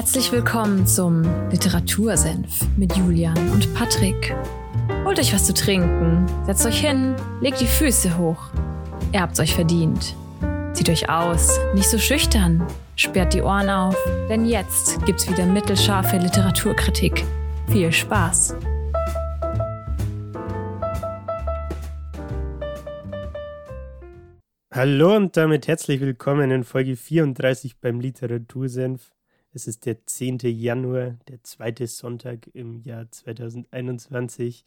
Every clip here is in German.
Herzlich willkommen zum Literatursenf mit Julian und Patrick. Holt euch was zu trinken, setzt euch hin, legt die Füße hoch. Ihr habt's euch verdient. Zieht euch aus, nicht so schüchtern, sperrt die Ohren auf, denn jetzt gibt's wieder mittelscharfe Literaturkritik. Viel Spaß! Hallo und damit herzlich willkommen in Folge 34 beim Literatursenf. Es ist der 10. Januar, der zweite Sonntag im Jahr 2021.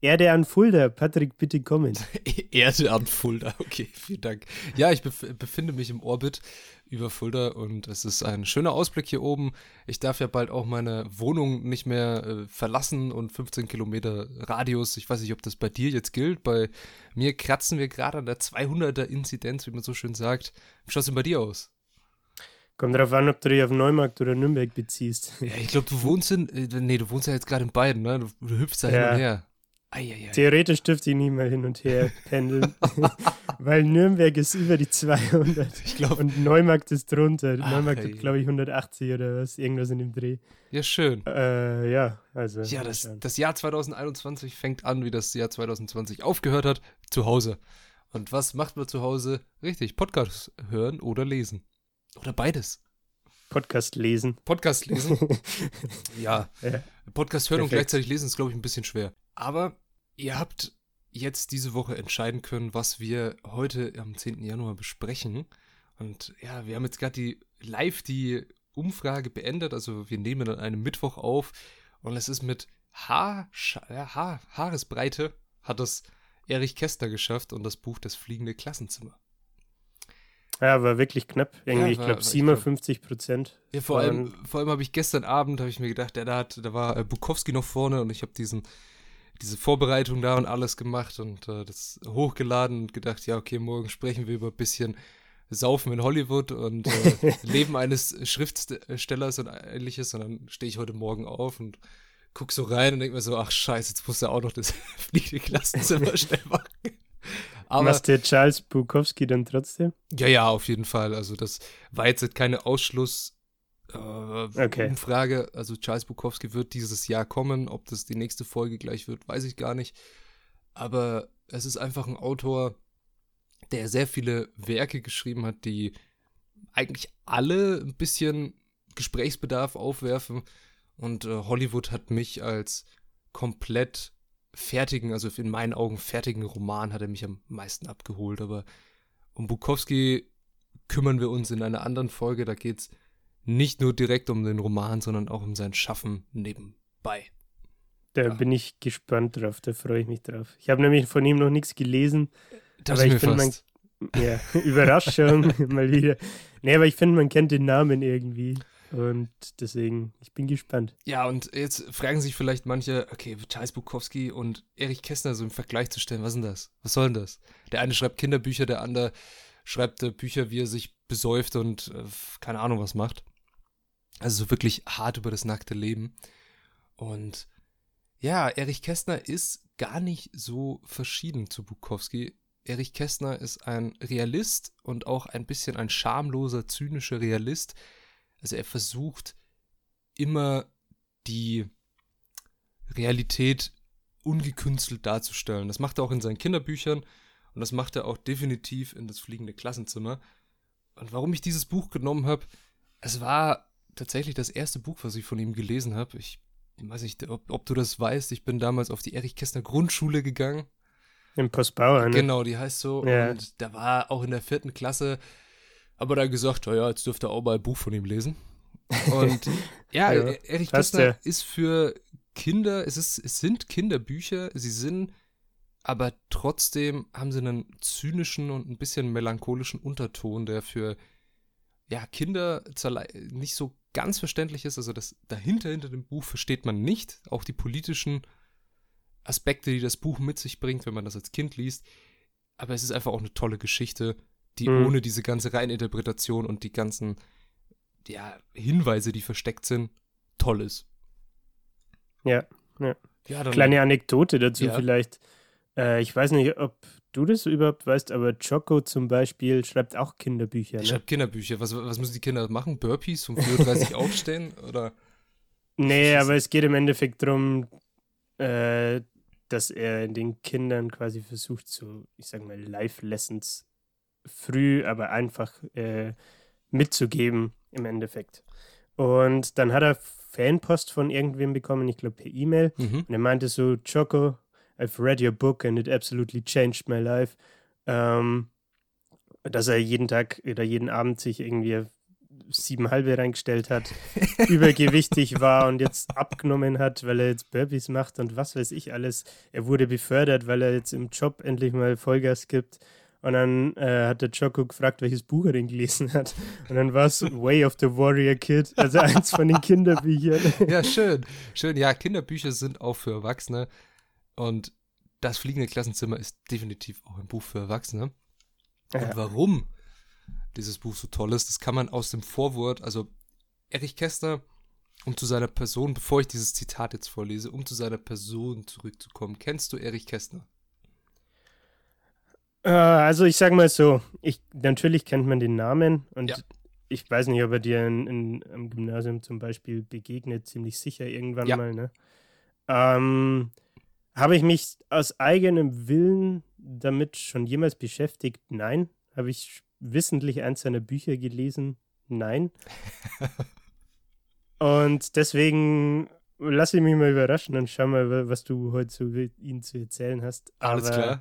Erde an Fulda. Patrick, bitte kommen. Erde an Fulda, okay, vielen Dank. Ja, ich bef befinde mich im Orbit über Fulda und es ist ein schöner Ausblick hier oben. Ich darf ja bald auch meine Wohnung nicht mehr äh, verlassen und 15 Kilometer Radius. Ich weiß nicht, ob das bei dir jetzt gilt. Bei mir kratzen wir gerade an der 200er Inzidenz, wie man so schön sagt. Wie schaut es denn bei dir aus? Kommt darauf an, ob du dich auf Neumarkt oder Nürnberg beziehst. Ja, ich glaube, du wohnst in, äh, nee, du wohnst ja jetzt gerade in beiden, ne? Du, du hüpfst da ja. hin und her. Eieiei. Theoretisch dürfte ich nie mal hin und her pendeln, weil Nürnberg ist über die 200 ich glaub, und Neumarkt ist drunter. Ach, Neumarkt hat, glaube ich, 180 oder was, irgendwas in dem Dreh. Ja, schön. Äh, ja, also. Ja, das, das Jahr 2021 fängt an, wie das Jahr 2020 aufgehört hat, zu Hause. Und was macht man zu Hause? Richtig, Podcast hören oder lesen. Oder beides. Podcast lesen. Podcast lesen. ja. ja. Podcast hören Perfekt. und gleichzeitig lesen ist, glaube ich, ein bisschen schwer. Aber ihr habt jetzt diese Woche entscheiden können, was wir heute am 10. Januar besprechen. Und ja, wir haben jetzt gerade die live die Umfrage beendet. Also wir nehmen an einem Mittwoch auf. Und es ist mit Haar, Haar, Haaresbreite hat das Erich Kästner geschafft und das Buch Das fliegende Klassenzimmer. Ja, war wirklich knapp. Irgendwie, ja, ich glaube 57 Prozent. Ja, vor allem, vor allem habe ich gestern Abend, habe ich mir gedacht, ja, da, hat, da war äh, Bukowski noch vorne und ich habe diesen diese Vorbereitung da und alles gemacht und äh, das hochgeladen und gedacht, ja, okay, morgen sprechen wir über ein bisschen Saufen in Hollywood und äh, Leben eines Schriftstellers und ähnliches. Und dann stehe ich heute Morgen auf und gucke so rein und denke mir so, ach scheiße, jetzt muss er auch noch das fliegende Klassenzimmer schnell machen. Aber, Machst du Charles Bukowski dann trotzdem? Ja, ja, auf jeden Fall. Also das war jetzt keine Ausschluss, äh, okay. Umfrage, also Charles Bukowski wird dieses Jahr kommen. Ob das die nächste Folge gleich wird, weiß ich gar nicht. Aber es ist einfach ein Autor, der sehr viele Werke geschrieben hat, die eigentlich alle ein bisschen Gesprächsbedarf aufwerfen. Und äh, Hollywood hat mich als komplett fertigen, also in meinen Augen fertigen Roman hat er mich am meisten abgeholt. Aber um Bukowski kümmern wir uns in einer anderen Folge. Da geht es nicht nur direkt um den Roman, sondern auch um sein Schaffen nebenbei. Da ja. bin ich gespannt drauf, da freue ich mich drauf. Ich habe nämlich von ihm noch nichts gelesen. Das aber ich finde, man. Ja, Überraschung, mal wieder. Nee, aber ich finde, man kennt den Namen irgendwie. Und deswegen, ich bin gespannt. Ja, und jetzt fragen sich vielleicht manche, okay, Charles Bukowski und Erich Kästner so im Vergleich zu stellen, was ist denn das? Was soll denn das? Der eine schreibt Kinderbücher, der andere schreibt äh, Bücher, wie er sich besäuft und äh, keine Ahnung was macht. Also so wirklich hart über das nackte Leben. Und ja, Erich Kästner ist gar nicht so verschieden zu Bukowski. Erich Kästner ist ein Realist und auch ein bisschen ein schamloser, zynischer Realist. Also er versucht immer die Realität ungekünstelt darzustellen. Das macht er auch in seinen Kinderbüchern und das macht er auch definitiv in das fliegende Klassenzimmer. Und warum ich dieses Buch genommen habe, es war tatsächlich das erste Buch, was ich von ihm gelesen habe. Ich weiß nicht, ob, ob, du das weißt. Ich bin damals auf die Erich Kästner Grundschule gegangen. Im Postbauer, ne? Genau, die heißt so. Ja. Und da war auch in der vierten Klasse, aber da gesagt, ja, jetzt dürfte er auch mal ein Buch von ihm lesen. Und ja, ja Erich Kästner ist für Kinder, es, ist, es sind Kinderbücher, sie sind, aber trotzdem haben sie einen zynischen und ein bisschen melancholischen Unterton, der für ja, Kinder nicht so ganz verständlich ist. Also das dahinter, hinter dem Buch versteht man nicht. Auch die politischen Aspekte, die das Buch mit sich bringt, wenn man das als Kind liest. Aber es ist einfach auch eine tolle Geschichte, die mhm. ohne diese ganze Reininterpretation und die ganzen ja, Hinweise, die versteckt sind, toll ist. Ja, ja. ja Kleine Anekdote dazu ja. vielleicht. Äh, ich weiß nicht, ob du das überhaupt weißt, aber Choco zum Beispiel schreibt auch Kinderbücher. Er Ne? schreibt Kinderbücher. Was, was müssen die Kinder machen? Burpees um 4.30 Uhr aufstehen? Oder? Nee, aber es geht im Endeffekt darum, äh, dass er den Kindern quasi versucht, so, ich sag mal, Live-Lessons früh, aber einfach äh, mitzugeben im Endeffekt. Und dann hat er Fanpost von irgendwem bekommen, ich glaube per E-Mail. Mhm. Und er meinte so, Choco, I've read your book and it absolutely changed my life. Ähm, dass er jeden Tag oder jeden Abend sich irgendwie sieben halbe reingestellt hat, übergewichtig war und jetzt abgenommen hat, weil er jetzt Burpees macht und was weiß ich alles. Er wurde befördert, weil er jetzt im Job endlich mal Vollgas gibt. Und dann äh, hat der Choco gefragt, welches Buch er denn gelesen hat. Und dann war es Way of the Warrior Kid, also eins von den Kinderbüchern. Ja, schön. Schön. Ja, Kinderbücher sind auch für Erwachsene. Und das fliegende Klassenzimmer ist definitiv auch ein Buch für Erwachsene. Und Ja. warum dieses Buch so toll ist, das kann man aus dem Vorwort, also Erich Kästner, um zu seiner Person, bevor ich dieses Zitat jetzt vorlese, um zu seiner Person zurückzukommen. Kennst du Erich Kästner? Äh, also ich sage mal so, ich, natürlich kennt man den Namen und Ja. ich weiß nicht, ob er dir in, in, am Gymnasium zum Beispiel begegnet, ziemlich sicher irgendwann Ja. mal. Ne? Ähm, Habe ich mich aus eigenem Willen damit schon jemals beschäftigt? Nein. Habe ich wissentlich eins seiner Bücher gelesen? Nein. und deswegen lasse ich mich mal überraschen und schau mal, was du heute zu ihm zu erzählen hast. Alles Aber klar.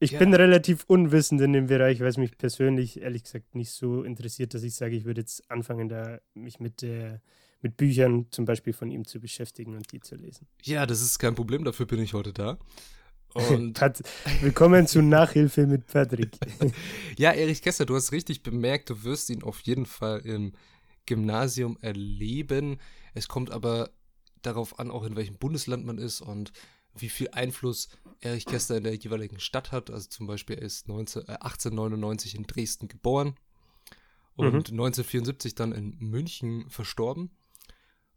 Ich Ja. bin relativ unwissend in dem Bereich, weil es mich persönlich ehrlich gesagt nicht so interessiert, dass ich sage, ich würde jetzt anfangen, da mich mit, der, mit Büchern zum Beispiel von ihm zu beschäftigen und die zu lesen. Ja, das ist kein Problem, dafür bin ich heute da. Und Willkommen zu Nachhilfe mit Patrick. ja, Erich Kästner, du hast richtig bemerkt, du wirst ihn auf jeden Fall im Gymnasium erleben. Es kommt aber darauf an, auch in welchem Bundesland man ist und wie viel Einfluss Erich Kästner in der jeweiligen Stadt hat. Also zum Beispiel, er ist 19, äh, 1899 in Dresden geboren und Mhm. 1974 dann in München verstorben.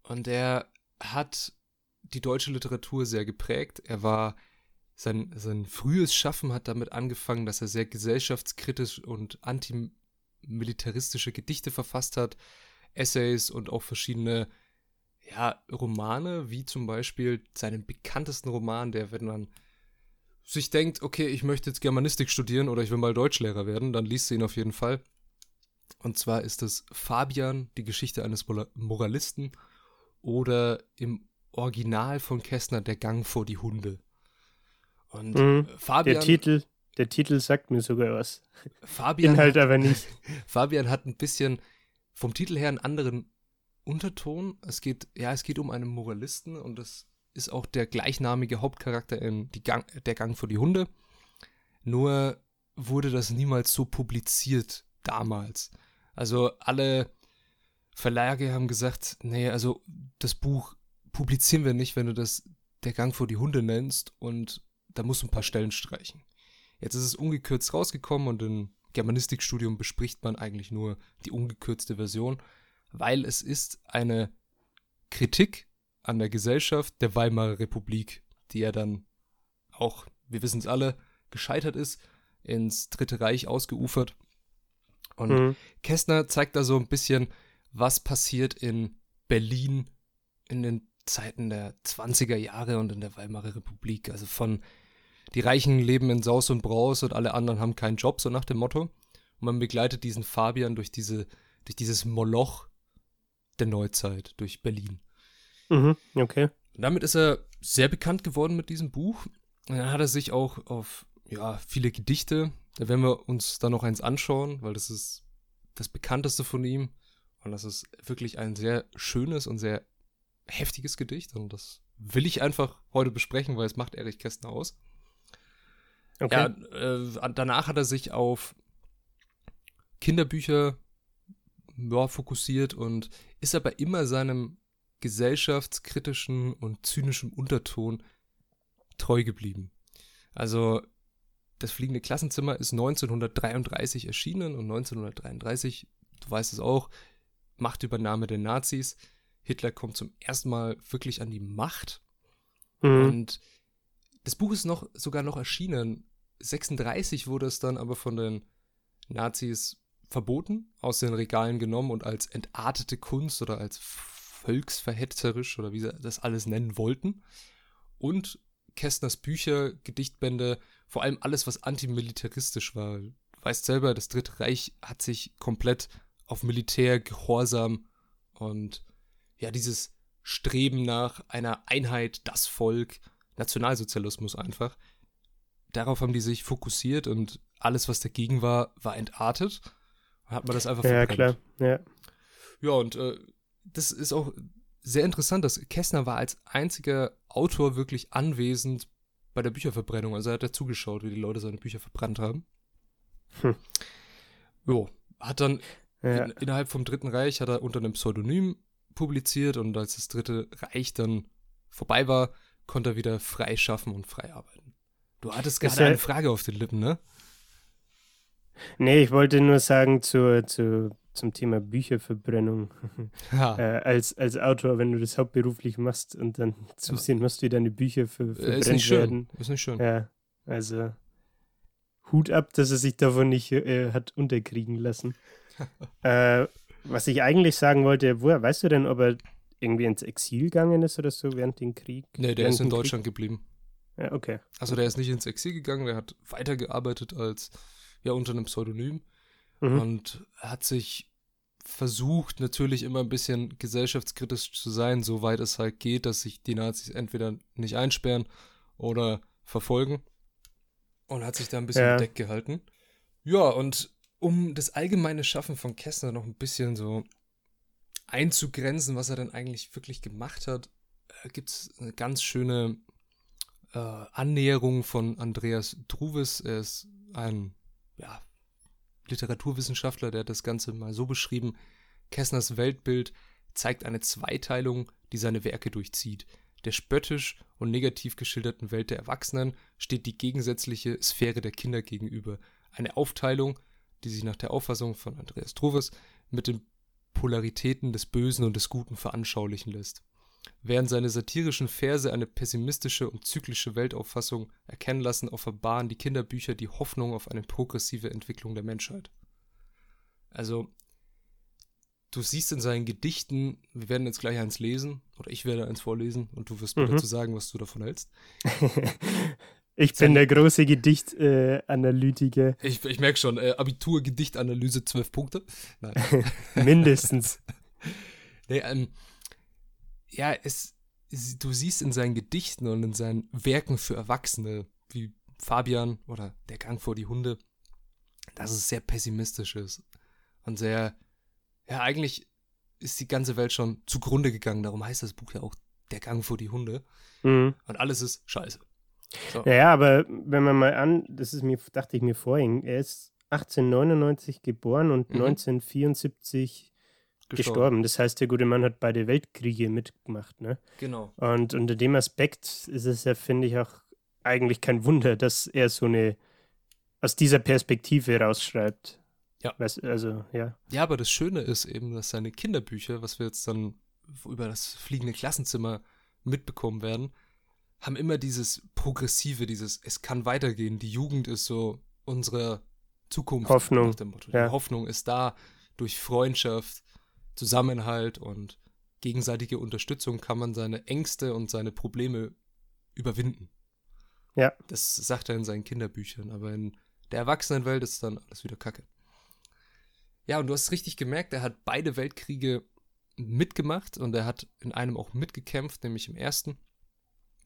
Und er hat die deutsche Literatur sehr geprägt. Er war sein, sein frühes Schaffen hat damit angefangen, dass er sehr gesellschaftskritisch und antimilitaristische Gedichte verfasst hat, Essays und auch verschiedene ja, Romane, wie zum Beispiel seinen bekanntesten Roman, der, wenn man sich denkt, okay, ich möchte jetzt Germanistik studieren oder ich will mal Deutschlehrer werden, dann liest du ihn auf jeden Fall. Und zwar ist es Fabian, die Geschichte eines Mora- Moralisten oder im Original von Kästner, Der Gang vor die Hunde. Und Mhm. äh, Fabian, Der Titel, der Titel sagt mir sogar was. Fabian, Inhalt aber nicht. Fabian hat ein bisschen vom Titel her einen anderen Unterton. Es geht, ja, es geht um einen Moralisten und das ist auch der gleichnamige Hauptcharakter in die Gang, Der Gang vor die Hunde. Nur wurde das niemals so publiziert damals. Also alle Verlage haben gesagt, nee, also das Buch publizieren wir nicht, wenn du das Der Gang vor die Hunde nennst und da musst du ein paar Stellen streichen. Jetzt ist es ungekürzt rausgekommen und im Germanistikstudium bespricht man eigentlich nur die ungekürzte Version, weil es ist eine Kritik an der Gesellschaft der Weimarer Republik, die ja dann auch, wir wissen es alle, gescheitert ist, ins Dritte Reich ausgeufert. Und Mhm. Kästner zeigt da so ein bisschen, was passiert in Berlin in den Zeiten der 20er Jahre und in der Weimarer Republik. Also von die Reichen leben in Saus und Braus und alle anderen haben keinen Job, so nach dem Motto. Und man begleitet diesen Fabian durch diese, durch dieses Moloch der Neuzeit, durch Berlin. Mhm. Okay. Und damit ist er sehr bekannt geworden mit diesem Buch. Und dann hat er sich auch auf ja, viele Gedichte, da werden wir uns dann noch eins anschauen, weil das ist das bekannteste von ihm. Und das ist wirklich ein sehr schönes und sehr heftiges Gedicht. Und das will ich einfach heute besprechen, weil es macht Erich Kästner aus. Okay. Ja, äh, danach hat er sich auf Kinderbücher ja, fokussiert und ist aber immer seinem gesellschaftskritischen und zynischen Unterton treu geblieben. Also das fliegende Klassenzimmer ist 1933 erschienen und 1933, du weißt es auch, Machtübernahme der Nazis. Hitler kommt zum ersten Mal wirklich an die Macht Mhm. und das Buch ist noch sogar noch erschienen. 36 wurde es dann aber von den Nazis verboten, aus den Regalen genommen und als entartete Kunst oder als volksverhetzerisch oder wie sie das alles nennen wollten. Und Kästners Bücher, Gedichtbände, vor allem alles, was antimilitaristisch war. Du weißt selber, das Dritte Reich hat sich komplett auf Militär, Gehorsam und ja, dieses Streben nach einer Einheit, das Volk, Nationalsozialismus einfach. Darauf haben die sich fokussiert und alles, was dagegen war, war entartet. Hat man das einfach Ja, klar, ja. Ja, und äh, das ist auch sehr interessant, dass Kästner war als einziger Autor wirklich anwesend bei der Bücherverbrennung. Also er hat da zugeschaut, wie die Leute seine Bücher verbrannt haben. Hm. Jo, hat dann ja. in, innerhalb vom Dritten Reich hat er unter einem Pseudonym publiziert und als das Dritte Reich dann vorbei war, konnte er wieder frei schaffen und frei arbeiten. Du hattest gerade eine Frage auf den Lippen, ne? Nee, ich wollte nur sagen zu, zu, zum Thema Bücherverbrennung. Ja, äh, als, als Autor, wenn du das hauptberuflich machst und dann zusehen musst, wie deine Bücher ver äh, ist verbrennt nicht schön. werden. Ist nicht schön. Ja, also Hut ab, dass er sich davon nicht äh, hat unterkriegen lassen. äh, was ich eigentlich sagen wollte, woher weißt du denn, ob er irgendwie ins Exil gegangen ist oder so während dem Krieg? Nee, der ist in dem Krieg? Deutschland geblieben. Ja, okay. Also der ist nicht ins Exil gegangen, der hat weitergearbeitet als ja unter einem Pseudonym Mhm. und hat sich versucht natürlich immer ein bisschen gesellschaftskritisch zu sein, soweit es halt geht, dass sich die Nazis entweder nicht einsperren oder verfolgen und hat sich da ein bisschen Ja. bedeckt gehalten. Ja, und um das allgemeine Schaffen von Kästner noch ein bisschen so einzugrenzen, was er denn eigentlich wirklich gemacht hat, gibt es eine ganz schöne äh, Annäherung von Andreas Druvis. Er ist ein ja, Literaturwissenschaftler, der hat das Ganze mal so beschrieben. Kästners Weltbild zeigt eine Zweiteilung, die seine Werke durchzieht. Der spöttisch und negativ geschilderten Welt der Erwachsenen steht die gegensätzliche Sphäre der Kinder gegenüber. Eine Aufteilung, die sich nach der Auffassung von Andreas Druvis mit den Polaritäten des Bösen und des Guten veranschaulichen lässt. Während seine satirischen Verse eine pessimistische und zyklische Weltauffassung erkennen lassen, offenbaren die Kinderbücher die Hoffnung auf eine progressive Entwicklung der Menschheit. Also, du siehst in seinen Gedichten, wir werden jetzt gleich eins lesen, oder ich werde eins vorlesen, und du wirst mir Mhm. dazu sagen, was du davon hältst. ich bin der große Gedichtanalytiker, Ich, ich merke schon, äh, Abitur, Gedichtanalyse, 12 Punkte. Nein. mindestens. Nee, ähm, ja, es, du siehst in seinen Gedichten und in seinen Werken für Erwachsene, wie Fabian oder Der Gang vor die Hunde, dass es sehr pessimistisch ist. Und sehr, ja, eigentlich ist die ganze Welt schon zugrunde gegangen. Darum heißt das Buch ja auch Der Gang vor die Hunde. Mhm. Und alles ist scheiße. So. Ja, ja, aber wenn man mal an, das ist mir, dachte ich mir vorhin, er ist 1899 geboren und Mhm. 1974 gestorben. Das heißt, der gute Mann hat beide Weltkriege mitgemacht, ne? Genau. Und unter dem Aspekt ist es ja, finde ich, auch eigentlich kein Wunder, dass er so eine aus dieser Perspektive rausschreibt. Ja. Weißt, also, ja. Ja, aber das Schöne ist eben, dass seine Kinderbücher, was wir jetzt dann über das fliegende Klassenzimmer mitbekommen werden, haben immer dieses Progressive, dieses Es kann weitergehen. Die Jugend ist so unsere Zukunft. Hoffnung, Nach dem Motto. ja. Die Hoffnung ist da. Durch Freundschaft, Zusammenhalt und gegenseitige Unterstützung kann man seine Ängste und seine Probleme überwinden. Ja. Das sagt er in seinen Kinderbüchern, aber in der Erwachsenenwelt ist dann alles wieder Kacke. Ja, und du hast richtig gemerkt, er hat beide Weltkriege mitgemacht und er hat in einem auch mitgekämpft, nämlich im ersten.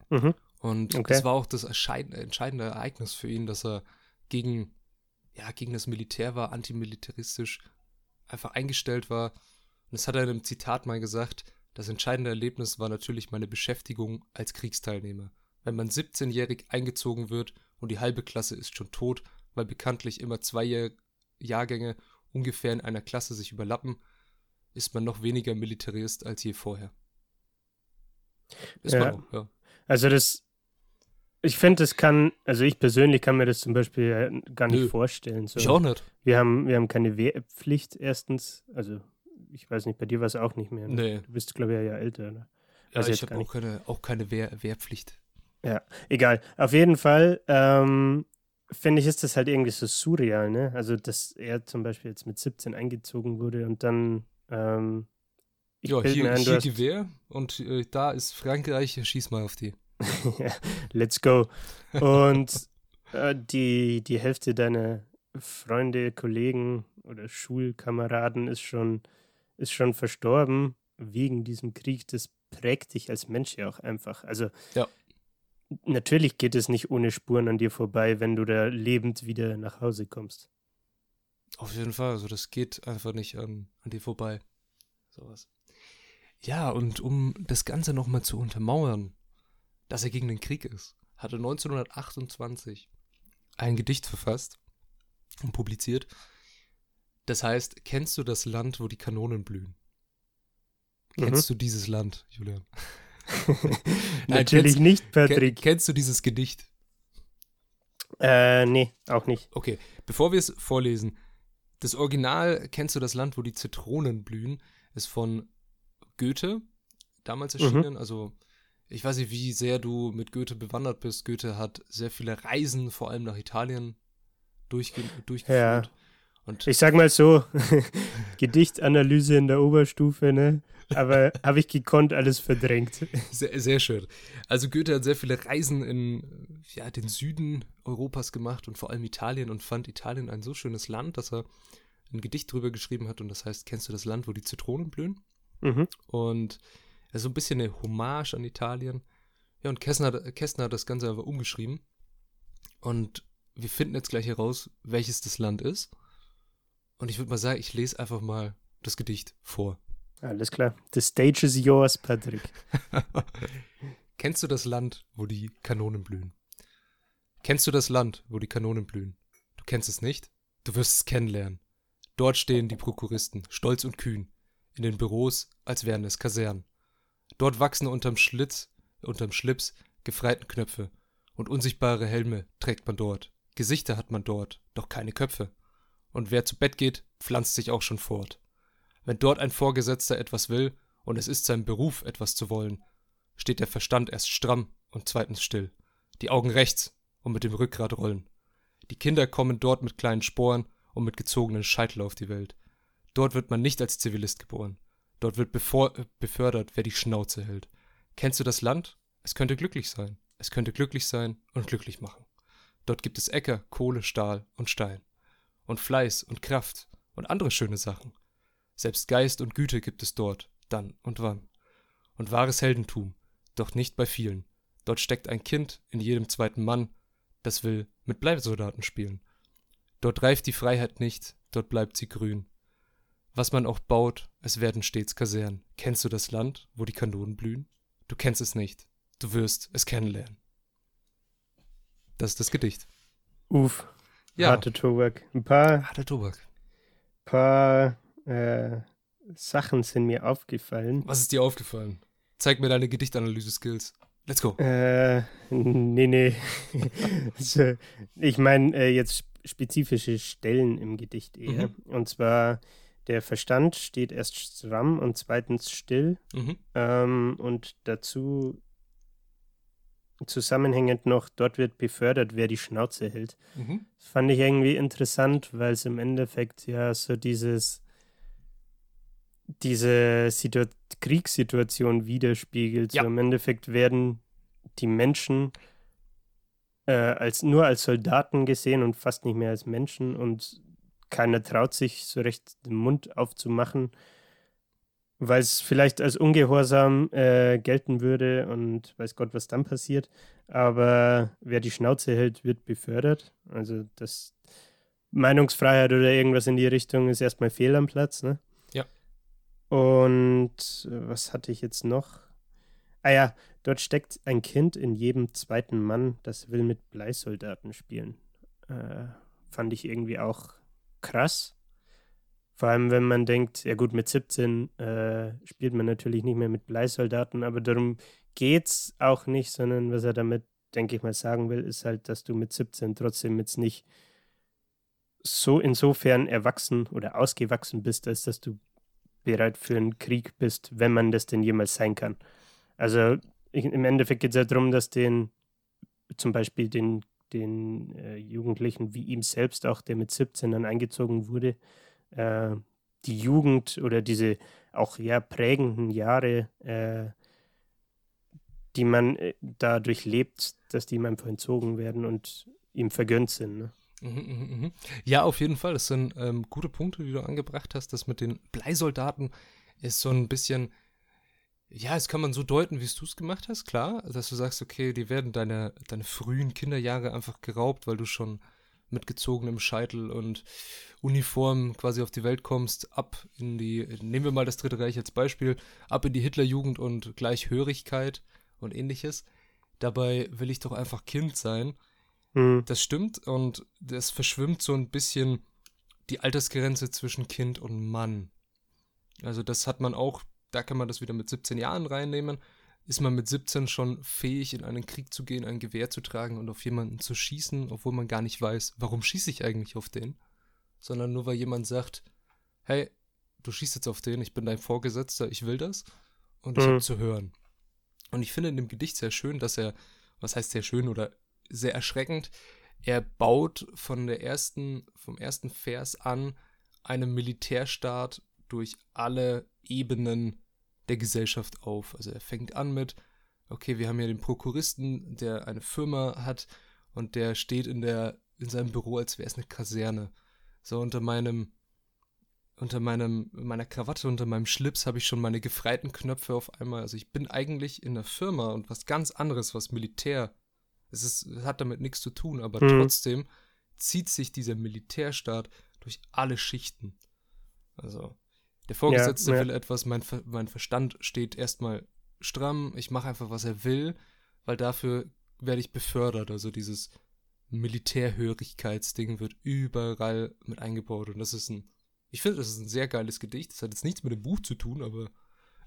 Mhm. Und Okay. das war auch das entscheidende Ereignis für ihn, dass er gegen, ja, gegen das Militär war, antimilitaristisch einfach eingestellt war. Und das hat er in einem Zitat mal gesagt, das entscheidende Erlebnis war natürlich meine Beschäftigung als Kriegsteilnehmer. Wenn man 17-jährig eingezogen wird und die halbe Klasse ist schon tot, weil bekanntlich immer zwei Jahr Jahrgänge ungefähr in einer Klasse sich überlappen, ist man noch weniger Militarist als je vorher. Ist Ja. man auch, ja. Also das, ich finde, das kann, also ich persönlich kann mir das zum Beispiel äh, gar nicht Nö. vorstellen. So. Ich auch nicht. Wir haben, wir haben keine Wehrpflicht erstens. Also ich weiß nicht, bei dir war es auch nicht mehr. Ne? Nee. Du bist, glaube ich, ja älter. Ne? Ja, Also ich habe auch keine, auch keine Wehr, Wehrpflicht. Ja, egal. Auf jeden Fall ähm, finde ich, ist das halt irgendwie so surreal, ne? Also, dass er zum Beispiel jetzt mit 17 eingezogen wurde und dann. Ähm, ja, hier, ein, hier Gewehr und äh, da ist Frankreich, schieß mal auf die. Let's go. Und äh, die, die Hälfte deiner Freunde, Kollegen oder Schulkameraden ist schon, ist schon verstorben wegen diesem Krieg. Das prägt dich als Mensch ja auch einfach. Also ja. natürlich geht es nicht ohne Spuren an dir vorbei, wenn du da lebend wieder nach Hause kommst. Auf jeden Fall, also das geht einfach nicht an, an dir vorbei. Sowas. Ja, und um das Ganze nochmal zu untermauern, dass er gegen den Krieg ist, hatte 1928 ein Gedicht verfasst und publiziert. Das heißt, kennst du das Land, wo die Kanonen blühen? Kennst mhm. du dieses Land, Julian? Natürlich kennst, nicht, Patrick. Kennst du dieses Gedicht? Äh, nee, auch nicht. Okay, bevor wir es vorlesen, das Original Kennst du das Land, wo die Zitronen blühen, ist von Goethe, damals mhm. erschienen, mhm. also ich weiß nicht, wie sehr du mit Goethe bewandert bist. Goethe hat sehr viele Reisen, vor allem nach Italien, durchge durchgeführt. Ja. Und ich sag mal so, Gedichtanalyse in der Oberstufe, ne? Aber habe ich gekonnt alles verdrängt. Sehr, sehr schön. Also Goethe hat sehr viele Reisen in ja, den Süden Europas gemacht und vor allem Italien und fand Italien ein so schönes Land, dass er ein Gedicht drüber geschrieben hat und das heißt, kennst du das Land, wo die Zitronen blühen? Mhm. Und so ein bisschen eine Hommage an Italien. Ja, und Kästner, Kästner hat das Ganze aber umgeschrieben. Und wir finden jetzt gleich heraus, welches das Land ist. Und ich würde mal sagen, ich lese einfach mal das Gedicht vor. Alles klar. The stage is yours, Patrick. Kennst du das Land, wo die Kanonen blühen? Kennst du das Land, wo die Kanonen blühen? Du kennst es nicht? Du wirst es kennenlernen. Dort stehen die Prokuristen, stolz und kühn, in den Büros, als wären es Kasernen. Dort wachsen unterm Schlitz, unterm Schlips gefreiten Knöpfe und unsichtbare Helme trägt man dort. Gesichter hat man dort, doch keine Köpfe. Und wer zu Bett geht, pflanzt sich auch schon fort. Wenn dort ein Vorgesetzter etwas will, und es ist sein Beruf, etwas zu wollen, steht der Verstand erst stramm und zweitens still. Die Augen rechts und mit dem Rückgrat rollen. Die Kinder kommen dort mit kleinen Sporen und mit gezogenen Scheitel auf die Welt. Dort wird man nicht als Zivilist geboren. Dort wird äh, befördert, wer die Schnauze hält. Kennst du das Land? Es könnte glücklich sein. Es könnte glücklich sein und glücklich machen. Dort gibt es Äcker, Kohle, Stahl und Stein. Und Fleiß und Kraft und andere schöne Sachen. Selbst Geist und Güte gibt es dort, dann und wann. Und wahres Heldentum, doch nicht bei vielen. Dort steckt ein Kind in jedem zweiten Mann, das will mit Bleibesoldaten spielen. Dort reift die Freiheit nicht, dort bleibt sie grün. Was man auch baut, es werden stets Kasernen. Kennst du das Land, wo die Kanonen blühen? Du kennst es nicht. Du wirst es kennenlernen. Das ist das Gedicht. Uff. Ja. Harte Tobak. Ein paar. Harte Tobak. paar äh, Sachen sind mir aufgefallen. Was ist dir aufgefallen? Zeig mir deine Gedichtanalyse-Skills. Let's go. Äh, nee, nee. ich meine äh, jetzt spezifische Stellen im Gedicht eher. Mhm. Und zwar der Verstand steht erst stramm und zweitens still. Mhm. Ähm, und dazu zusammenhängend noch, dort wird befördert, wer die Schnauze hält. Mhm. Das fand ich irgendwie interessant, weil es im Endeffekt ja so dieses diese Situ Kriegssituation widerspiegelt. Ja. So Im Endeffekt werden die Menschen äh, als nur als Soldaten gesehen und fast nicht mehr als Menschen und keiner traut sich so recht den Mund aufzumachen, weil es vielleicht als ungehorsam äh, gelten würde und weiß Gott, was dann passiert. Aber wer die Schnauze hält, wird befördert. Also das Meinungsfreiheit oder irgendwas in die Richtung ist erstmal fehl am Platz, ne? Ja. Und äh, was hatte ich jetzt noch? Ah ja, dort steckt ein Kind in jedem zweiten Mann, das will mit Bleisoldaten spielen. Äh, fand ich irgendwie auch krass. Vor allem, wenn man denkt, ja gut, mit 17 äh, spielt man natürlich nicht mehr mit Bleisoldaten, aber darum geht es auch nicht, sondern was er damit, denke ich mal, sagen will, ist halt, dass du mit 17 trotzdem jetzt nicht so insofern erwachsen oder ausgewachsen bist, als dass du bereit für einen Krieg bist, wenn man das denn jemals sein kann. Also ich, im Endeffekt geht es ja darum, dass den zum Beispiel den, den äh, Jugendlichen wie ihm selbst auch, der mit 17 dann eingezogen wurde, äh, die Jugend oder diese auch ja prägenden Jahre, äh, die man äh, dadurch lebt, dass die ihm einfach entzogen werden und ihm vergönnt sind. Ne? Mhm, mhm, mhm. Ja, auf jeden Fall. Das sind ähm, gute Punkte, die du angebracht hast. Das mit den Bleisoldaten ist so ein bisschen, ja, das kann man so deuten, wie du es gemacht hast, klar. Dass du sagst, okay, die werden deine, deine frühen Kinderjahre einfach geraubt, weil du schon mit gezogenem Scheitel und Uniform quasi auf die Welt kommst, ab in die, nehmen wir mal das Dritte Reich als Beispiel, ab in die Hitlerjugend und Gleichhörigkeit und ähnliches. Dabei will ich doch einfach Kind sein Mhm. Das stimmt und das verschwimmt so ein bisschen die Altersgrenze zwischen Kind und Mann. Also das hat man auch, da kann man das wieder mit 17 Jahren reinnehmen. Ist man mit 17 schon fähig, in einen Krieg zu gehen, ein Gewehr zu tragen und auf jemanden zu schießen, obwohl man gar nicht weiß, warum schieße ich eigentlich auf den? Sondern nur weil jemand sagt, hey, du schießt jetzt auf den, ich bin dein Vorgesetzter, ich will das und ich Mhm. habe zu hören. Und ich finde in dem Gedicht sehr schön, dass er, was heißt sehr schön oder sehr erschreckend. Er baut von der ersten, vom ersten Vers an einen Militärstaat durch alle Ebenen der Gesellschaft auf. Also er fängt an mit, okay, wir haben ja den Prokuristen, der eine Firma hat und der steht in der, in seinem Büro, als wäre es eine Kaserne. So unter meinem, unter meinem, meiner Krawatte, unter meinem Schlips habe ich schon meine gefreiten Knöpfe auf einmal. Also ich bin eigentlich in der Firma und was ganz anderes, was Militär es, ist, es hat damit nichts zu tun, aber Mhm. trotzdem zieht sich dieser Militärstaat durch alle Schichten. Also, der Vorgesetzte Ja, ja. will etwas, mein, Ver mein Verstand steht erstmal stramm, ich mache einfach, was er will, weil dafür werde ich befördert. Also dieses Militärhörigkeitsding wird überall mit eingebaut und das ist ein, ich finde, das ist ein sehr geiles Gedicht. Das hat jetzt nichts mit dem Buch zu tun, aber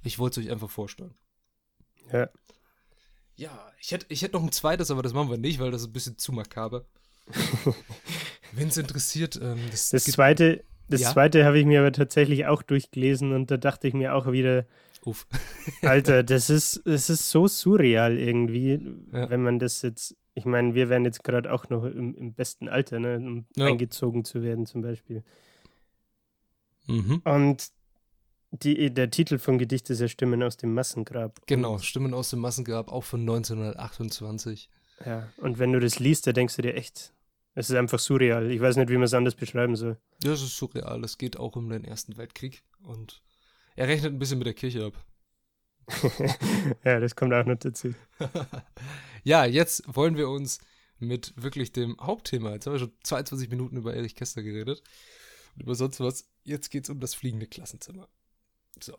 ich wollte es euch einfach vorstellen. Ja. Ja, ich hätte ich hätt noch ein zweites, aber das machen wir nicht, weil das ist ein bisschen zu makaber. Wen es interessiert, ähm, das, Das zweite, das Ja? zweite habe ich mir aber tatsächlich auch durchgelesen und da dachte ich mir auch wieder, Uff. Alter, das ist, das ist so surreal irgendwie, Ja. wenn man das jetzt, ich meine, wir wären jetzt gerade auch noch im, im besten Alter, ne, um Ja. eingezogen zu werden zum Beispiel. Mhm. Und die, der Titel vom Gedicht ist ja Stimmen aus dem Massengrab. Genau, Und, Stimmen aus dem Massengrab, auch von 1928. ja, und wenn du das liest, da denkst du dir echt, es ist einfach surreal. Ich weiß nicht, wie man es anders beschreiben soll. Das ist surreal, es geht auch um den Ersten Weltkrieg und er rechnet ein bisschen mit der Kirche ab. ja, das kommt auch noch dazu. ja, jetzt wollen wir uns mit wirklich dem Hauptthema, jetzt haben wir schon 22 Minuten über Erich Kästner geredet und über sonst was, jetzt geht es um das fliegende Klassenzimmer. So.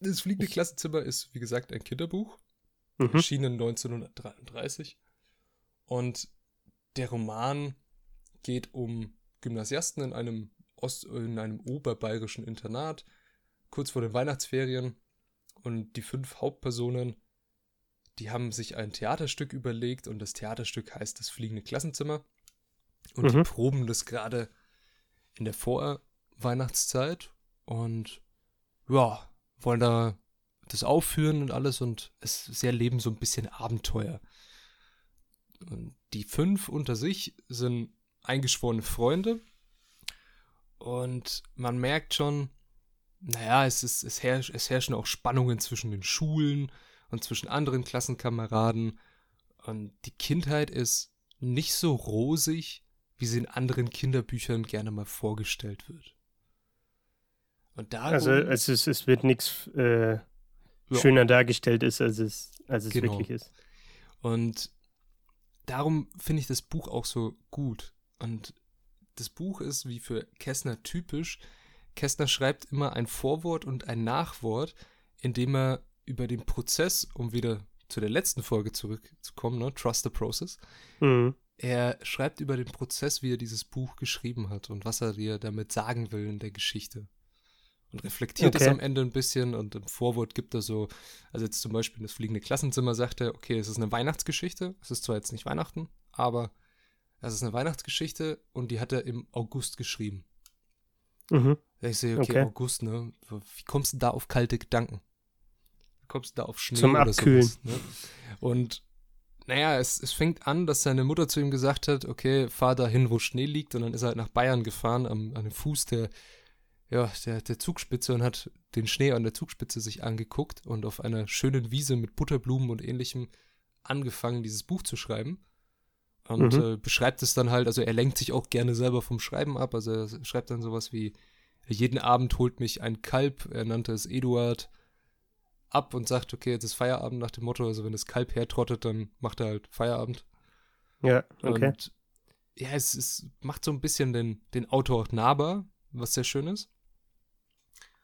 Das fliegende Klassenzimmer ist, wie gesagt, ein Kinderbuch, Mhm. erschienen 1933 und der Roman geht um Gymnasiasten in einem Ost in einem oberbayerischen Internat kurz vor den Weihnachtsferien und die fünf Hauptpersonen, die haben sich ein Theaterstück überlegt und das Theaterstück heißt das fliegende Klassenzimmer und die Mhm. proben das gerade in der Vorweihnachtszeit und ja, wollen da das aufführen und alles und es sie erleben so ein bisschen Abenteuer. Und die fünf unter sich sind eingeschworene Freunde und man merkt schon, naja, es, ist, es, herrsch, es herrschen auch Spannungen zwischen den Schulen und zwischen anderen Klassenkameraden. Und die Kindheit ist nicht so rosig, wie sie in anderen Kinderbüchern gerne mal vorgestellt wird. Und darum, Also es, ist, es wird nichts äh, Ja. schöner dargestellt ist, als es, als es Genau. wirklich ist. Und darum finde ich das Buch auch so gut. Und das Buch ist wie für Kästner typisch. Kästner schreibt immer ein Vorwort und ein Nachwort, indem er über den Prozess, um wieder zu der letzten Folge zurückzukommen, ne, Trust the Process, Mhm. er schreibt über den Prozess, wie er dieses Buch geschrieben hat und was er dir damit sagen will in der Geschichte. Und reflektiert es Okay. am Ende ein bisschen und im Vorwort gibt er so, also jetzt zum Beispiel das fliegende Klassenzimmer sagt er, okay, es ist eine Weihnachtsgeschichte, es ist zwar jetzt nicht Weihnachten, aber es ist eine Weihnachtsgeschichte und die hat er im August geschrieben. Mhm. Ich sehe, okay, Okay. August, ne? Wie kommst du da auf kalte Gedanken? Wie kommst du da auf Schnee Zum oder Abkühlen. sowas? Ne? Und naja, es, es fängt an, dass seine Mutter zu ihm gesagt hat, okay, fahr da hin, wo Schnee liegt. Und dann ist er halt nach Bayern gefahren, am, an dem Fuß der, ja, der, der Zugspitze und hat den Schnee an der Zugspitze sich angeguckt und auf einer schönen Wiese mit Butterblumen und ähnlichem angefangen, dieses Buch zu schreiben. Und mhm. äh, beschreibt es dann halt, also er lenkt sich auch gerne selber vom Schreiben ab. Also er schreibt dann sowas wie, jeden Abend holt mich ein Kalb, er nannte es Eduard, ab und sagt, okay, jetzt ist Feierabend nach dem Motto, also wenn das Kalb hertrottet, dann macht er halt Feierabend. Ja, okay. Und ja, es, es macht so ein bisschen den, den Autor auch nahbar, was sehr schön ist.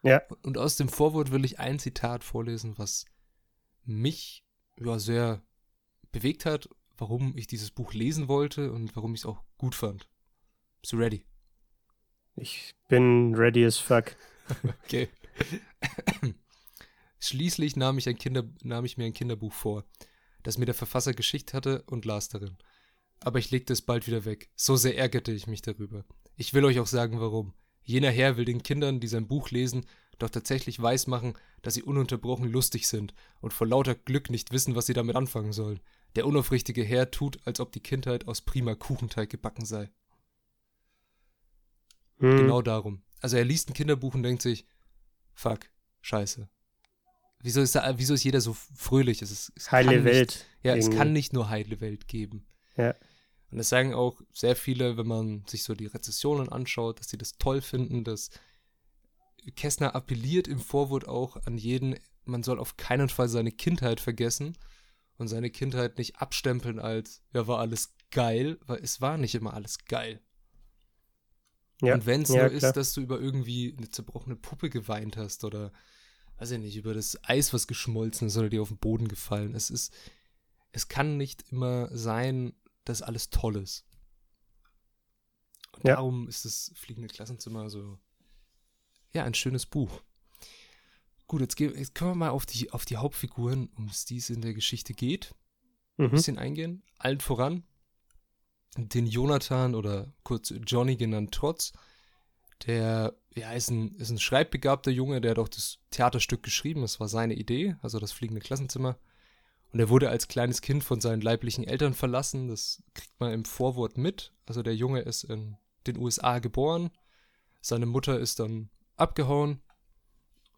Ja. Und aus dem Vorwort will ich ein Zitat vorlesen, was mich ja, sehr bewegt hat, warum ich dieses Buch lesen wollte und warum ich es auch gut fand. Bist du ready? Ich bin ready as fuck. okay. Schließlich nahm ich, ein Kinder, nahm ich mir ein Kinderbuch vor, das mir der Verfasser geschickt hatte und las darin. Aber ich legte es bald wieder weg. So sehr ärgerte ich mich darüber. Ich will euch auch sagen, warum. Jener Herr will den Kindern, die sein Buch lesen, doch tatsächlich weismachen, dass sie ununterbrochen lustig sind und vor lauter Glück nicht wissen, was sie damit anfangen sollen. Der unaufrichtige Herr tut, als ob die Kindheit aus prima Kuchenteig gebacken sei. Hm. Genau darum. Also er liest ein Kinderbuch und denkt sich, fuck, scheiße. Wieso ist, da, wieso ist jeder so fröhlich? Es, ist, es heile Welt. Nicht, ja, irgendwie. es kann nicht nur heile Welt geben. Ja. Und das sagen auch sehr viele, wenn man sich so die Rezessionen anschaut, dass sie das toll finden, dass Kästner appelliert im Vorwort auch an jeden, man soll auf keinen Fall seine Kindheit vergessen und seine Kindheit nicht abstempeln als, ja, war alles geil, weil es war nicht immer alles geil. Ja. Und wenn es ja, nur klar. ist, dass du über irgendwie eine zerbrochene Puppe geweint hast oder, weiß ich nicht, über das Eis, was geschmolzen ist oder dir auf den Boden gefallen. Es ist, es kann nicht immer sein, dass alles toll ist. Und ja. darum ist das fliegende Klassenzimmer so, ja, ein schönes Buch. Gut, jetzt, jetzt können wir mal auf die, auf die Hauptfiguren, um die es in der Geschichte geht, mhm. ein bisschen eingehen. Allen voran den Jonathan oder kurz Johnny genannt Trotz. Der ja, ist, ein, ist ein schreibbegabter Junge, der hat auch das Theaterstück geschrieben. Das war seine Idee, also das fliegende Klassenzimmer. Und er wurde als kleines Kind von seinen leiblichen Eltern verlassen. Das kriegt man im Vorwort mit. Also der Junge ist in den USA geboren. Seine Mutter ist dann abgehauen.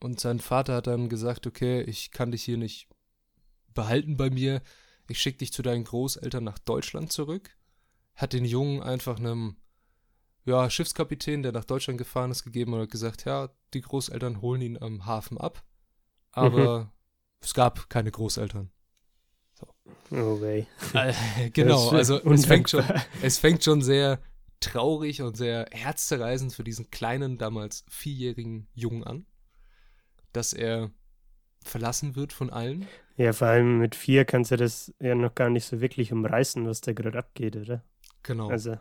Und sein Vater hat dann gesagt, okay, ich kann dich hier nicht behalten bei mir. Ich schicke dich zu deinen Großeltern nach Deutschland zurück. Hat den Jungen einfach einem ja, Schiffskapitän, der nach Deutschland gefahren ist, gegeben und hat gesagt, ja, die Großeltern holen ihn am Hafen ab. Aber mhm. es gab keine Großeltern. So. Oh wei. Äh, genau, also es fängt, schon, es fängt schon sehr traurig und sehr herzzerreißend für diesen kleinen, damals vierjährigen Jungen an, dass er verlassen wird von allen. Ja, vor allem mit vier kannst du das ja noch gar nicht so wirklich umreißen, was da gerade abgeht, oder? Genau. Also.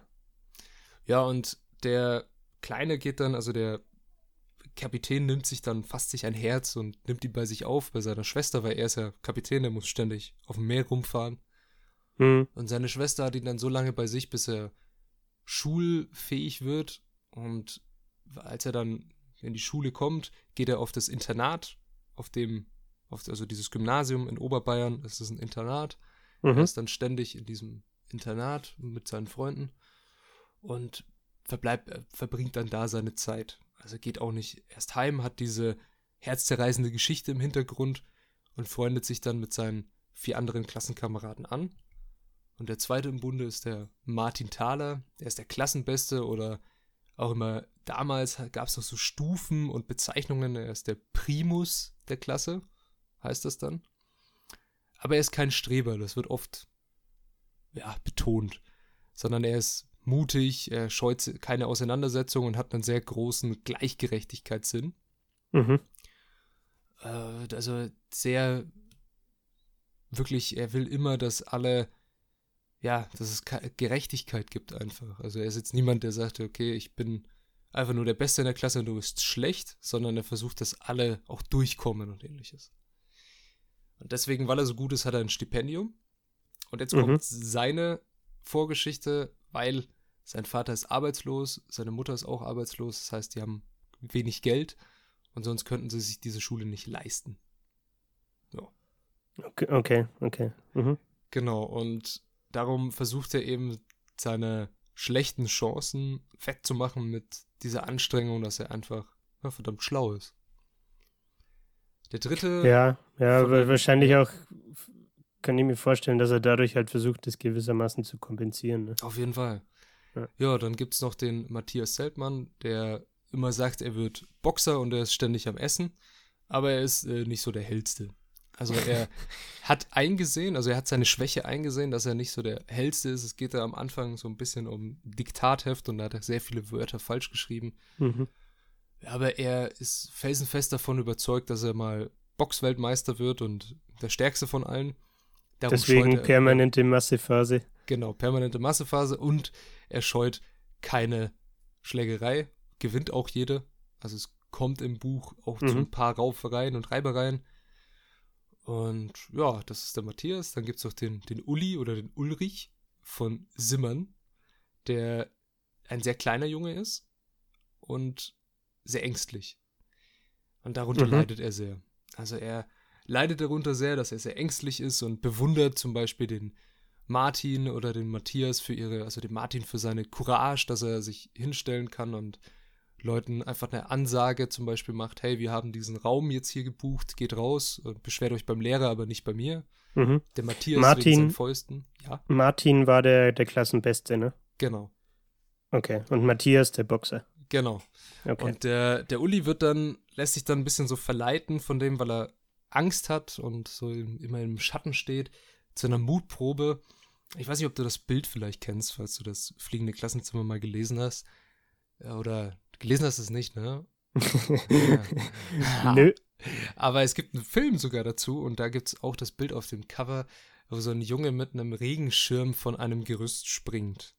Ja, und der Kleine geht dann, also der Kapitän nimmt sich dann, fasst sich ein Herz und nimmt ihn bei sich auf, bei seiner Schwester, weil er ist ja Kapitän, der muss ständig auf dem Meer rumfahren. Mhm. Und seine Schwester hat ihn dann so lange bei sich, bis er schulfähig wird. Und als er dann in die Schule kommt, geht er auf das Internat, auf dem, auf, also dieses Gymnasium in Oberbayern, das ist ein Internat. Mhm. Er ist dann ständig in diesem Internat mit seinen Freunden und verbleibt, äh, verbringt dann da seine Zeit. Also geht auch nicht erst heim, hat diese herzzerreißende Geschichte im Hintergrund und freundet sich dann mit seinen vier anderen Klassenkameraden an. Und der zweite im Bunde ist der Martin Thaler. Der ist der Klassenbeste oder auch immer damals gab es noch so Stufen und Bezeichnungen. Er ist der Primus der Klasse, heißt das dann. Aber er ist kein Streber, das wird oft ja, betont, sondern er ist mutig, er scheut keine Auseinandersetzung und hat einen sehr großen Gleichgerechtigkeitssinn. Mhm. Äh, also sehr wirklich, er will immer, dass alle ja, dass es Gerechtigkeit gibt einfach. Also er ist jetzt niemand, der sagt, okay, ich bin einfach nur der Beste in der Klasse und du bist schlecht, sondern er versucht, dass alle auch durchkommen und ähnliches. Und deswegen, weil er so gut ist, hat er ein Stipendium. Und jetzt mhm. kommt seine Vorgeschichte, weil sein Vater ist arbeitslos, seine Mutter ist auch arbeitslos, das heißt, die haben wenig Geld und sonst könnten sie sich diese Schule nicht leisten. So. Okay, okay, okay. Mhm. Genau, und darum versucht er eben seine schlechten Chancen wettzumachen mit dieser Anstrengung, dass er einfach ja, verdammt schlau ist. Der dritte. Ja, ja, wahrscheinlich auch kann ich mir vorstellen, dass er dadurch halt versucht, das gewissermaßen zu kompensieren. Ne? Auf jeden Fall. Ja, ja dann gibt es noch den Matthias Seltmann, der immer sagt, er wird Boxer und er ist ständig am Essen, aber er ist äh, nicht so der hellste. Also er hat eingesehen, also er hat seine Schwäche eingesehen, dass er nicht so der hellste ist. Es geht da am Anfang so ein bisschen um Diktatheft und da hat er sehr viele Wörter falsch geschrieben. Mhm. Aber er ist felsenfest davon überzeugt, dass er mal Boxweltmeister wird und der stärkste von allen. Darum Deswegen er, permanente Massephase. Genau, permanente Massephase und er scheut keine Schlägerei, gewinnt auch jede. Also es kommt im Buch auch mhm. zu ein paar Raufereien und Reibereien. Und ja, das ist der Matthias. Dann gibt es noch den, den Uli oder den Ulrich von Simmern, der ein sehr kleiner Junge ist und sehr ängstlich. Und darunter mhm. leidet er sehr. Also er leidet darunter sehr, dass er sehr ängstlich ist und bewundert zum Beispiel den Martin oder den Matthias für ihre, also den Martin für seine Courage, dass er sich hinstellen kann und Leuten einfach eine Ansage zum Beispiel macht, hey, wir haben diesen Raum jetzt hier gebucht, geht raus und beschwert euch beim Lehrer, aber nicht bei mir. Mhm. Der Matthias Martin, wegen Fäusten. Ja. Martin war der, der Klassenbeste, ne? Genau. Okay. Und Matthias der Boxer. Genau. Okay. Und der, der Uli wird dann, lässt sich dann ein bisschen so verleiten von dem, weil er Angst hat und so immer im Schatten steht, zu einer Mutprobe. Ich weiß nicht, ob du das Bild vielleicht kennst, falls du das fliegende Klassenzimmer mal gelesen hast. Oder gelesen hast du es nicht, ne? Nö. Aber es gibt einen Film sogar dazu und da gibt es auch das Bild auf dem Cover, wo so ein Junge mit einem Regenschirm von einem Gerüst springt.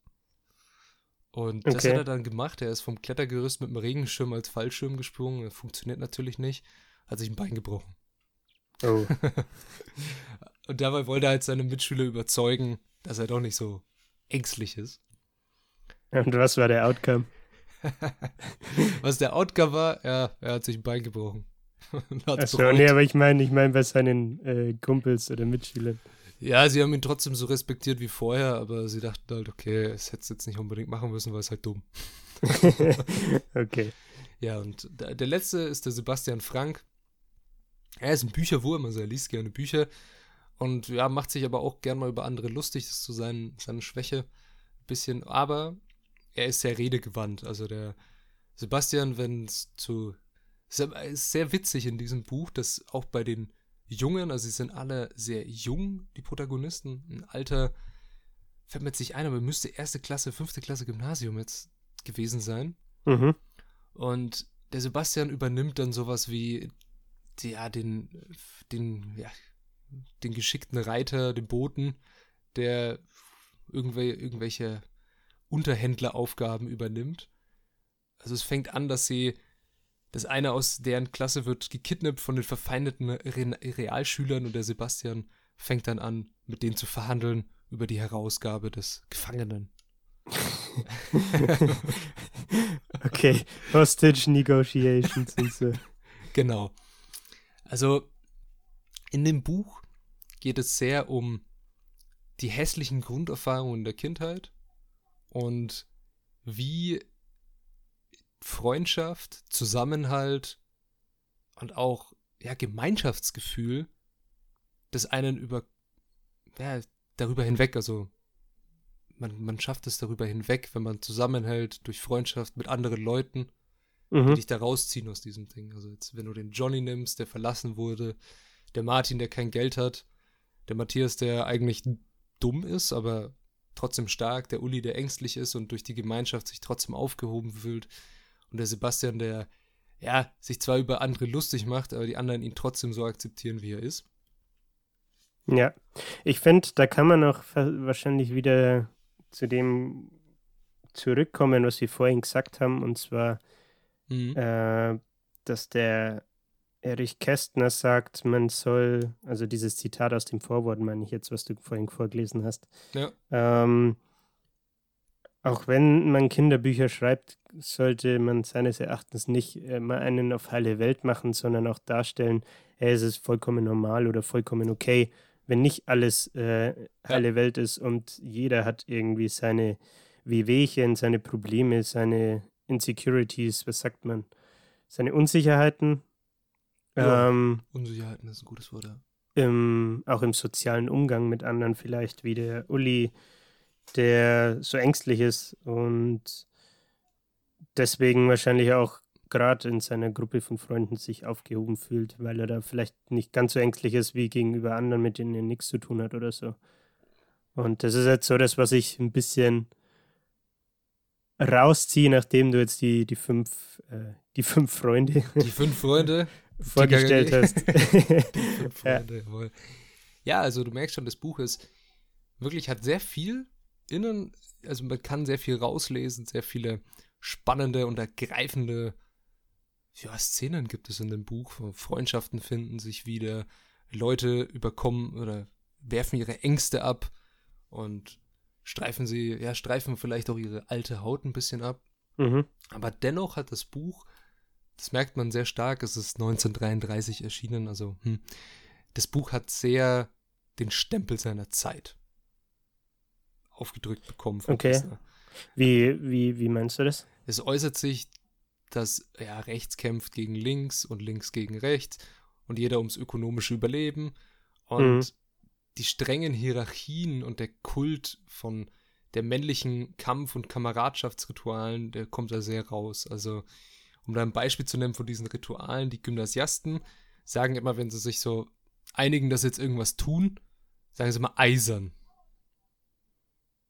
Und okay. das hat er dann gemacht. Er ist vom Klettergerüst mit dem Regenschirm als Fallschirm gesprungen. Das funktioniert natürlich nicht. Hat sich ein Bein gebrochen. Oh. und dabei wollte er halt seine Mitschüler überzeugen, dass er doch nicht so ängstlich ist. Und was war der Outcome? was der Outcome war, ja, er hat sich ein Bein gebrochen. Achso, nee, aber ich meine, ich meine bei seinen äh, Kumpels oder Mitschülern. Ja, sie haben ihn trotzdem so respektiert wie vorher, aber sie dachten halt, okay, es hätte es jetzt nicht unbedingt machen müssen, weil es halt dumm. okay. Ja, und der letzte ist der Sebastian Frank. Er ist ein Bücherwurm, also er liest gerne Bücher und ja, macht sich aber auch gern mal über andere lustig, das ist so sein, seine Schwäche ein bisschen, aber er ist sehr redegewandt, also der Sebastian, wenn es zu, es ist sehr witzig in diesem Buch, dass auch bei den Jungen, also sie sind alle sehr jung, die Protagonisten, ein Alter, fällt mir jetzt nicht ein, aber müsste erste Klasse, fünfte Klasse Gymnasium jetzt gewesen sein. Mhm. Und der Sebastian übernimmt dann sowas wie ja, den, den, ja, den geschickten Reiter, den Boten, der irgendwel irgendwelche Unterhändleraufgaben übernimmt. Also es fängt an, dass sie, das eine aus deren Klasse wird gekidnappt von den verfeindeten Re Realschülern und der Sebastian fängt dann an, mit denen zu verhandeln über die Herausgabe des Gefangenen. okay, Hostage Negotiations und so. Genau. Also in dem Buch geht es sehr um die hässlichen Grunderfahrungen der Kindheit und wie Freundschaft, Zusammenhalt und auch ja, Gemeinschaftsgefühl des einen über ja, darüber hinweg, also man, man schafft es darüber hinweg, wenn man zusammenhält durch Freundschaft mit anderen Leuten mhm. die dich da rausziehen aus diesem Ding. Also jetzt, wenn du den Johnny nimmst, der verlassen wurde, der Martin, der kein Geld hat, der Matthias, der eigentlich dumm ist, aber trotzdem stark, der Uli, der ängstlich ist und durch die Gemeinschaft sich trotzdem aufgehoben fühlt und der Sebastian, der ja, sich zwar über andere lustig macht, aber die anderen ihn trotzdem so akzeptieren, wie er ist. Ja, ich finde, da kann man auch wahrscheinlich wieder zu dem zurückkommen, was wir vorhin gesagt haben, und zwar mhm. äh, dass der Erich Kästner sagt, man soll, also dieses Zitat aus dem Vorwort meine ich jetzt, was du vorhin vorgelesen hast. Ja. Ähm, auch wenn man Kinderbücher schreibt, sollte man seines Erachtens nicht immer äh, einen auf heile Welt machen, sondern auch darstellen, hey, es ist vollkommen normal oder vollkommen okay, wenn nicht alles äh, heile ja. Welt ist und jeder hat irgendwie seine Wehwehchen, seine Probleme, seine Insecurities, was sagt man, seine Unsicherheiten. Ja, ähm, Unsicherheiten ist ein gutes Wort, ja. Im, auch im sozialen Umgang mit anderen vielleicht, wie der Uli, der so ängstlich ist und deswegen wahrscheinlich auch gerade in seiner Gruppe von Freunden sich aufgehoben fühlt, weil er da vielleicht nicht ganz so ängstlich ist wie gegenüber anderen, mit denen er nichts zu tun hat oder so. Und das ist jetzt so das, was ich ein bisschen rausziehe, nachdem du jetzt die, die fünf, äh, die fünf Freunde. Die fünf Freunde vorgestellt hast. die fünf Freunde, jawohl. Ja, also du merkst schon, das Buch ist wirklich, hat sehr viel innen, also man kann sehr viel rauslesen, sehr viele spannende und ergreifende ja, Szenen gibt es in dem Buch. Freundschaften finden sich wieder, Leute überkommen oder werfen ihre Ängste ab und streifen sie, ja, streifen vielleicht auch ihre alte Haut ein bisschen ab. Mhm. Aber dennoch hat das Buch, das merkt man sehr stark, es ist 1933 erschienen, also hm, das Buch hat sehr den Stempel seiner Zeit aufgedrückt bekommen. okay. Wie, wie, wie meinst du das? Es äußert sich dass ja, rechts kämpft gegen links und links gegen rechts und jeder ums ökonomische Überleben. Und mhm. Die strengen Hierarchien und der Kult von der männlichen Kampf- und Kameradschaftsritualen, der kommt da sehr raus. Also, um da ein Beispiel zu nennen von diesen Ritualen, die Gymnasiasten sagen immer, wenn sie sich so einigen, dass sie jetzt irgendwas tun, sagen sie immer eisern.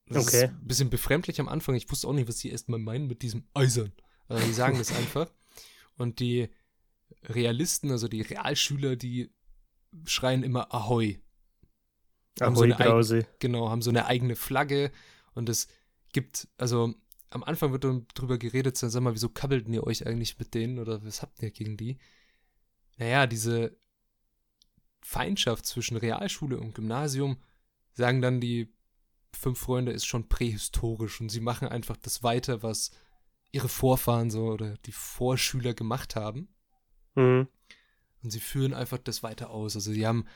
Das okay. ist ein bisschen befremdlich am Anfang. Ich wusste auch nicht, was sie erstmal meinen mit diesem eisern. Äh, die sagen das einfach. Und die Realisten, also die Realschüler, die schreien immer Ahoi. Ahoi, so Brause. Genau, haben so eine eigene Flagge und es gibt, also am Anfang wird dann drüber geredet, dann sag mal, wieso kabbelten ihr euch eigentlich mit denen oder was habt ihr gegen die? Naja, diese Feindschaft zwischen Realschule und Gymnasium, sagen dann die fünf Freunde, ist schon prähistorisch und sie machen einfach das weiter, was ihre Vorfahren so oder die Vorschüler gemacht haben. Mhm. Und sie führen einfach das weiter aus. Also sie haben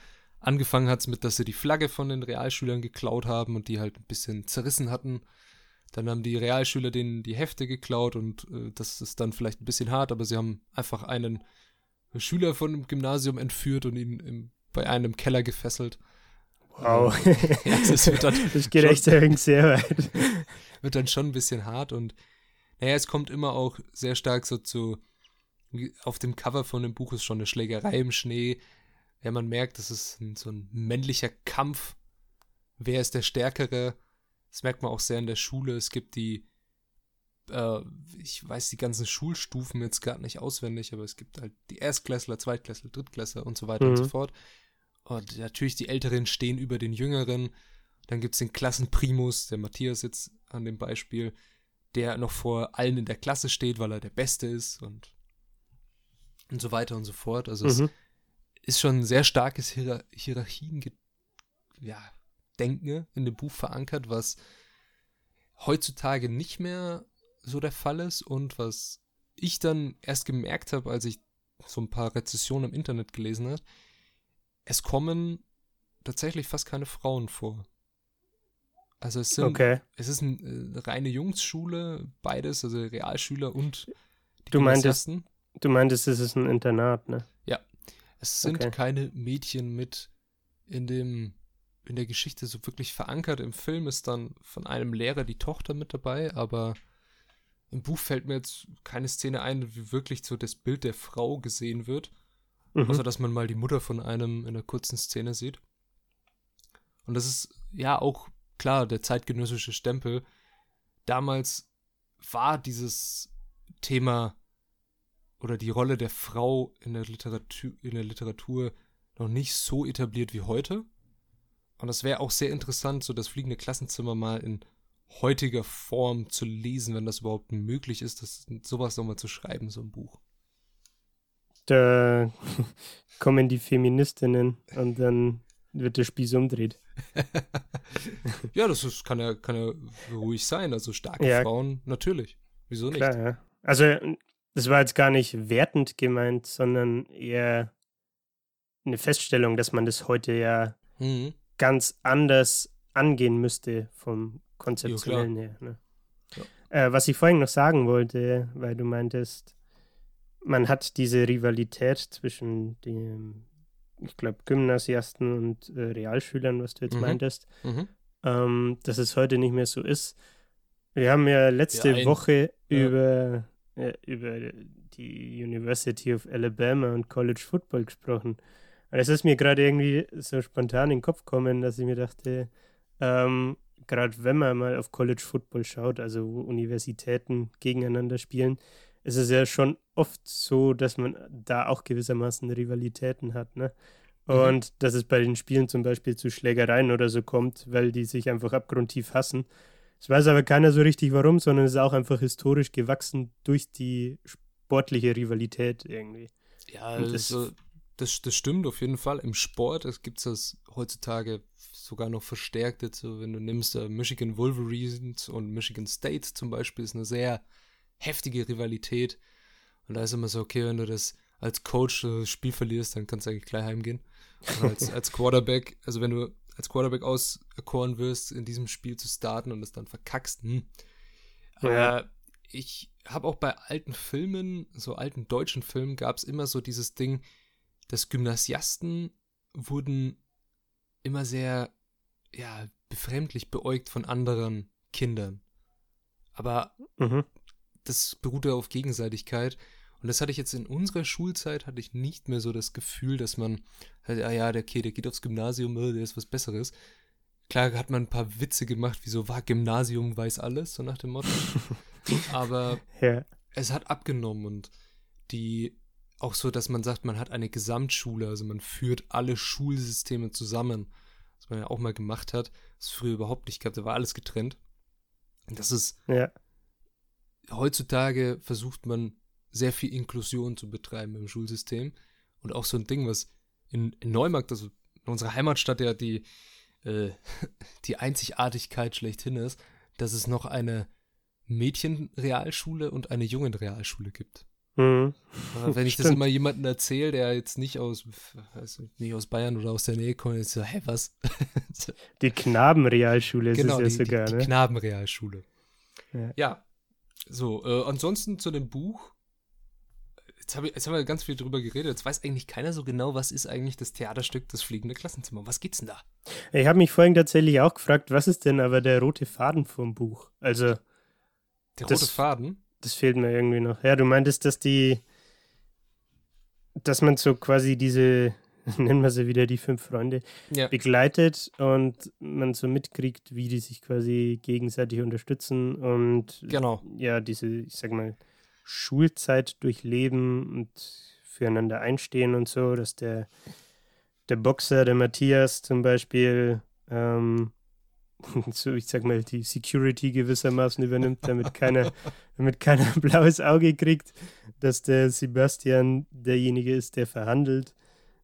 angefangen hat es mit, dass sie die Flagge von den Realschülern geklaut haben und die halt ein bisschen zerrissen hatten. Dann haben die Realschüler denen die Hefte geklaut und äh, das ist dann vielleicht ein bisschen hart, aber sie haben einfach einen Schüler von dem Gymnasium entführt und ihn im, bei einem Keller gefesselt. Wow. ja, das, das geht echt sehr weit. Wird dann schon ein bisschen hart und naja, es kommt immer auch sehr stark so zu, auf dem Cover von dem Buch ist schon eine Schlägerei im Schnee. Ja, man merkt, das ist ein, so ein männlicher Kampf. Wer ist der Stärkere? Das merkt man auch sehr in der Schule. Es gibt die, äh, ich weiß die ganzen Schulstufen jetzt gar nicht auswendig, aber es gibt halt die Erstklässler, Zweitklässler, Drittklässler und so weiter mhm. und so fort. Und natürlich die Älteren stehen über den Jüngeren. Dann gibt es den Klassenprimus, der Matthias jetzt an dem Beispiel, der noch vor allen in der Klasse steht, weil er der Beste ist und, und so weiter und so fort. Also mhm. es ist schon ein sehr starkes Hier Hierarchien ja, Denken in dem Buch verankert, was heutzutage nicht mehr so der Fall ist und was ich dann erst gemerkt habe, als ich so ein paar Rezessionen im Internet gelesen habe, es kommen tatsächlich fast keine Frauen vor. Also es sind, okay. es ist eine äh, reine Jungsschule, beides, also Realschüler und die du meintest, du meintest, es ist ein Internat, ne? Es sind okay. keine Mädchen mit in dem, in der Geschichte so wirklich verankert. Im Film ist dann von einem Lehrer die Tochter mit dabei, aber im Buch fällt mir jetzt keine Szene ein, wie wirklich so das Bild der Frau gesehen wird. Mhm. Außer dass man mal die Mutter von einem in einer kurzen Szene sieht. Und das ist ja auch klar, der zeitgenössische Stempel. Damals war dieses Thema oder die Rolle der Frau in der Literatur, in der Literatur noch nicht so etabliert wie heute. Und das wäre auch sehr interessant, so das fliegende Klassenzimmer mal in heutiger Form zu lesen, wenn das überhaupt möglich ist, das sowas nochmal zu schreiben, so ein Buch. Da kommen die Feministinnen und dann wird der Spieß umdreht. ja, das ist, kann, ja, kann ja ruhig sein. Also starke ja. Frauen, natürlich. Wieso nicht? Klar, ja. Also, das war jetzt gar nicht wertend gemeint, sondern eher eine Feststellung, dass man das heute ja mhm. ganz anders angehen müsste vom konzeptionellen her. Ne? Ja. Äh, was ich vorhin noch sagen wollte, weil du meintest, man hat diese Rivalität zwischen dem, ich glaube, Gymnasiasten und äh, Realschülern, was du jetzt mhm. meintest, mhm. Ähm, dass es heute nicht mehr so ist. Wir haben ja letzte ja, Woche ja. über, äh, über die University of Alabama und College Football gesprochen. Und es ist mir gerade irgendwie so spontan in den Kopf gekommen, dass ich mir dachte, ähm, gerade wenn man mal auf College Football schaut, also wo Universitäten gegeneinander spielen, ist es ja schon oft so, dass man da auch gewissermaßen Rivalitäten hat, ne? Mhm. Und mhm. dass es bei den Spielen zum Beispiel zu Schlägereien oder so kommt, weil die sich einfach abgrundtief hassen. Es weiß aber keiner so richtig warum, sondern es ist auch einfach historisch gewachsen durch die sportliche Rivalität irgendwie. Ja, also, das, das stimmt auf jeden Fall. Im Sport gibt es das heutzutage sogar noch verstärkt. Jetzt, so, wenn du nimmst, uh, Michigan Wolverines und Michigan State zum Beispiel, ist eine sehr heftige Rivalität. Und da ist immer so, okay, wenn du das als Coach das Spiel verlierst, dann kannst du eigentlich gleich heimgehen. als, als Quarterback, also wenn du als Quarterback auserkoren wirst, in diesem Spiel zu starten und es dann verkackst, hm. Ja. Äh, ich habe auch bei alten Filmen, so alten deutschen Filmen, gab es immer so dieses Ding, dass Gymnasiasten wurden immer sehr, ja, befremdlich beäugt von anderen Kindern. Aber mhm. das beruhte auf Gegenseitigkeit. Und das hatte ich jetzt in unserer Schulzeit, hatte ich nicht mehr so das Gefühl, dass man, halt, ah ja, der, okay, der geht aufs Gymnasium, äh, der ist was Besseres. Klar hat man ein paar Witze gemacht, wie so, war Gymnasium, weiß alles, so nach dem Motto. Aber ja. es hat abgenommen und die, auch so, dass man sagt, man hat eine Gesamtschule, also man führt alle Schulsysteme zusammen, was man ja auch mal gemacht hat, das früher überhaupt nicht gab, da war alles getrennt. Und das ist, ja. heutzutage versucht man sehr viel Inklusion zu betreiben im Schulsystem. Und auch so ein Ding, was in, in Neumarkt, also in unserer Heimatstadt ja die, äh, die Einzigartigkeit schlechthin ist, dass es noch eine Mädchenrealschule und eine Jungenrealschule gibt. Mhm. Wenn ich das immer jemandem erzähle, der jetzt nicht aus, also nicht aus Bayern oder aus der Nähe kommt, ist so, hä, was? Die Knabenrealschule genau, ist es ja sogar, die, ne? Die Knabenrealschule. Ja. ja. So, äh, ansonsten zu dem Buch Jetzt, hab ich, jetzt haben wir ganz viel drüber geredet. Jetzt weiß eigentlich keiner so genau, was ist eigentlich das Theaterstück Das fliegende Klassenzimmer. Was geht's denn da? Ich habe mich vorhin tatsächlich auch gefragt, was ist denn aber der rote Faden vom Buch? Also. Der das, rote Faden? Das fehlt mir irgendwie noch. Ja, du meintest, dass die. Dass man so quasi diese, nennen wir sie wieder die fünf Freunde, ja. begleitet und man so mitkriegt, wie die sich quasi gegenseitig unterstützen und genau. ja, diese, ich sag mal, Schulzeit durchleben und füreinander einstehen und so, dass der, der Boxer, der Matthias zum Beispiel, ähm, so ich sag mal, die Security gewissermaßen übernimmt, damit keiner, damit keiner ein blaues Auge kriegt, dass der Sebastian derjenige ist, der verhandelt,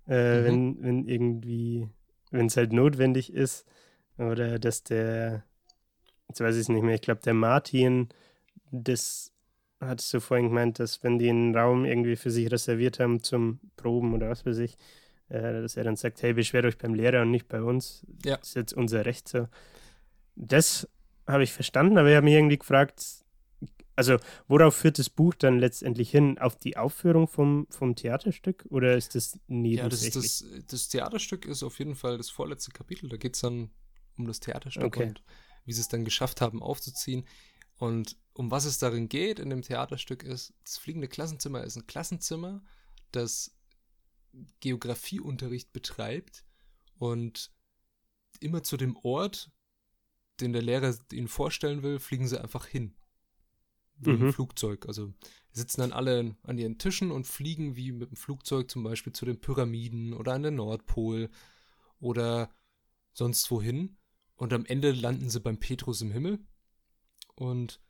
äh, mhm. wenn, wenn irgendwie, wenn es halt notwendig ist. Oder dass der, jetzt weiß ich es nicht mehr, ich glaube, der Martin das hattest du vorhin gemeint, dass wenn die einen Raum irgendwie für sich reserviert haben zum Proben oder was weiß ich, äh, dass er dann sagt, hey, beschwert euch beim Lehrer und nicht bei uns. Ja. Das ist jetzt unser Recht so. Das habe ich verstanden, aber ich habe mich irgendwie gefragt, also worauf führt das Buch dann letztendlich hin? Auf die Aufführung vom, vom Theaterstück oder ist das nebensächlich? Ja, das, das, das Theaterstück ist auf jeden Fall das vorletzte Kapitel. Da geht es dann um das Theaterstück okay. und wie sie es dann geschafft haben aufzuziehen. Und um was es darin geht in dem Theaterstück ist, das fliegende Klassenzimmer ist ein Klassenzimmer, das Geografieunterricht betreibt und immer zu dem Ort, den der Lehrer ihnen vorstellen will, fliegen sie einfach hin. Wie mhm. im Flugzeug. Also sitzen dann alle an ihren Tischen und fliegen wie mit dem Flugzeug zum Beispiel zu den Pyramiden oder an den Nordpol oder sonst wohin. Und am Ende landen sie beim Petrus im Himmel und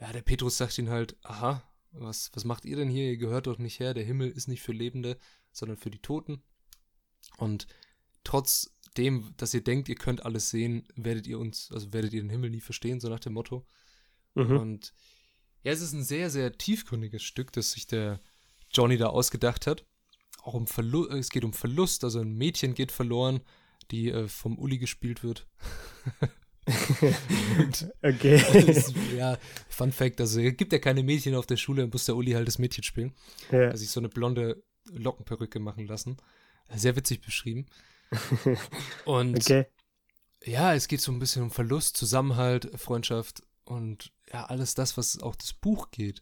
ja, der Petrus sagt ihnen halt, aha, was, was macht ihr denn hier? Ihr gehört doch nicht her, der Himmel ist nicht für Lebende, sondern für die Toten. Und trotzdem, dass ihr denkt, ihr könnt alles sehen, werdet ihr uns, also werdet ihr den Himmel nie verstehen, so nach dem Motto. Mhm. Und ja, es ist ein sehr, sehr tiefgründiges Stück, das sich der Johnny da ausgedacht hat. Auch um Verlust, es geht um Verlust, also ein Mädchen geht verloren, die äh, vom Uli gespielt wird. okay. ist, ja, Fun Fact, also es gibt ja keine Mädchen auf der Schule, muss der Uli halt das Mädchen spielen. Ja. Also sich so eine blonde Lockenperücke machen lassen. Sehr witzig beschrieben. Und Okay. ja, es geht so ein bisschen um Verlust, Zusammenhalt, Freundschaft und ja, alles das, was auch das Buch geht.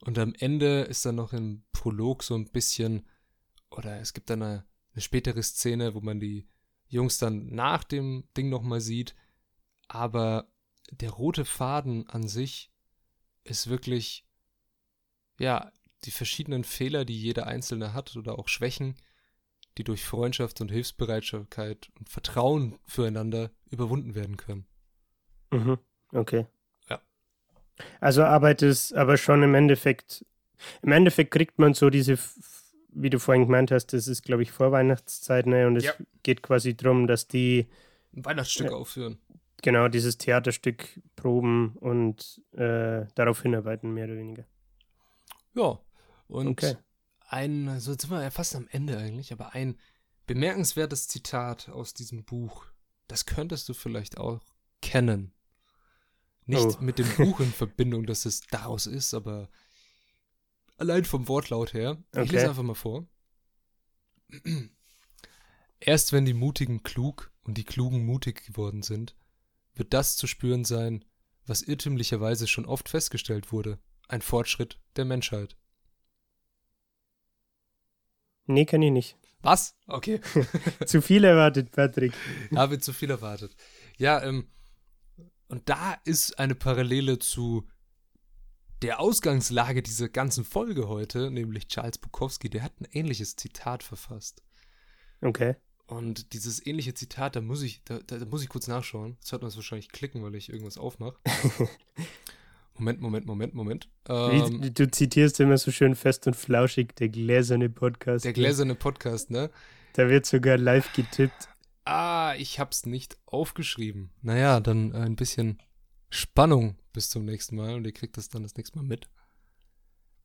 Und am Ende ist dann noch im Prolog so ein bisschen, oder es gibt dann eine, eine spätere Szene, wo man die Jungs dann nach dem Ding nochmal sieht. Aber der rote Faden an sich ist wirklich, ja, die verschiedenen Fehler, die jeder Einzelne hat oder auch Schwächen, die durch Freundschaft und Hilfsbereitschaft und Vertrauen füreinander überwunden werden können. Mhm. Okay. Ja. Also arbeitet es aber schon im Endeffekt, im Endeffekt kriegt man so diese, wie du vorhin gemeint hast, das ist, glaube ich, Vorweihnachtszeit, ne? Und es Ja. geht quasi darum, dass die Ein Weihnachtsstück Ja. aufführen. Genau dieses Theaterstück proben und äh, darauf hinarbeiten, mehr oder weniger. Ja. Und Okay. ein, so sind wir ja fast am Ende eigentlich, aber ein bemerkenswertes Zitat aus diesem Buch, das könntest du vielleicht auch kennen. Nicht Oh. mit dem Buch in Verbindung, dass es daraus ist, aber allein vom Wortlaut her. Ich Okay. lese einfach mal vor. Erst wenn die Mutigen klug und die Klugen mutig geworden sind, wird das zu spüren sein, was irrtümlicherweise schon oft festgestellt wurde, ein Fortschritt der Menschheit. Nee, kann ich nicht. Was? Okay. Zu viel erwartet, Patrick. Habe zu viel erwartet. Ja, ähm, und da ist eine Parallele zu der Ausgangslage dieser ganzen Folge heute, nämlich Charles Bukowski, der hat ein ähnliches Zitat verfasst. Okay. Und dieses ähnliche Zitat, da muss ich, da, da, da muss ich kurz nachschauen. Jetzt hört man es wahrscheinlich klicken, weil ich irgendwas aufmache. Moment, Moment, Moment, Moment. Ähm, Wie, du zitierst immer so schön fest und flauschig, der gläserne Podcast. der gläserne Podcast, ne? Da wird sogar live getippt. Ah, ich hab's nicht aufgeschrieben. Naja, dann äh, ein bisschen Spannung bis zum nächsten Mal und ihr kriegt das dann das nächste Mal mit.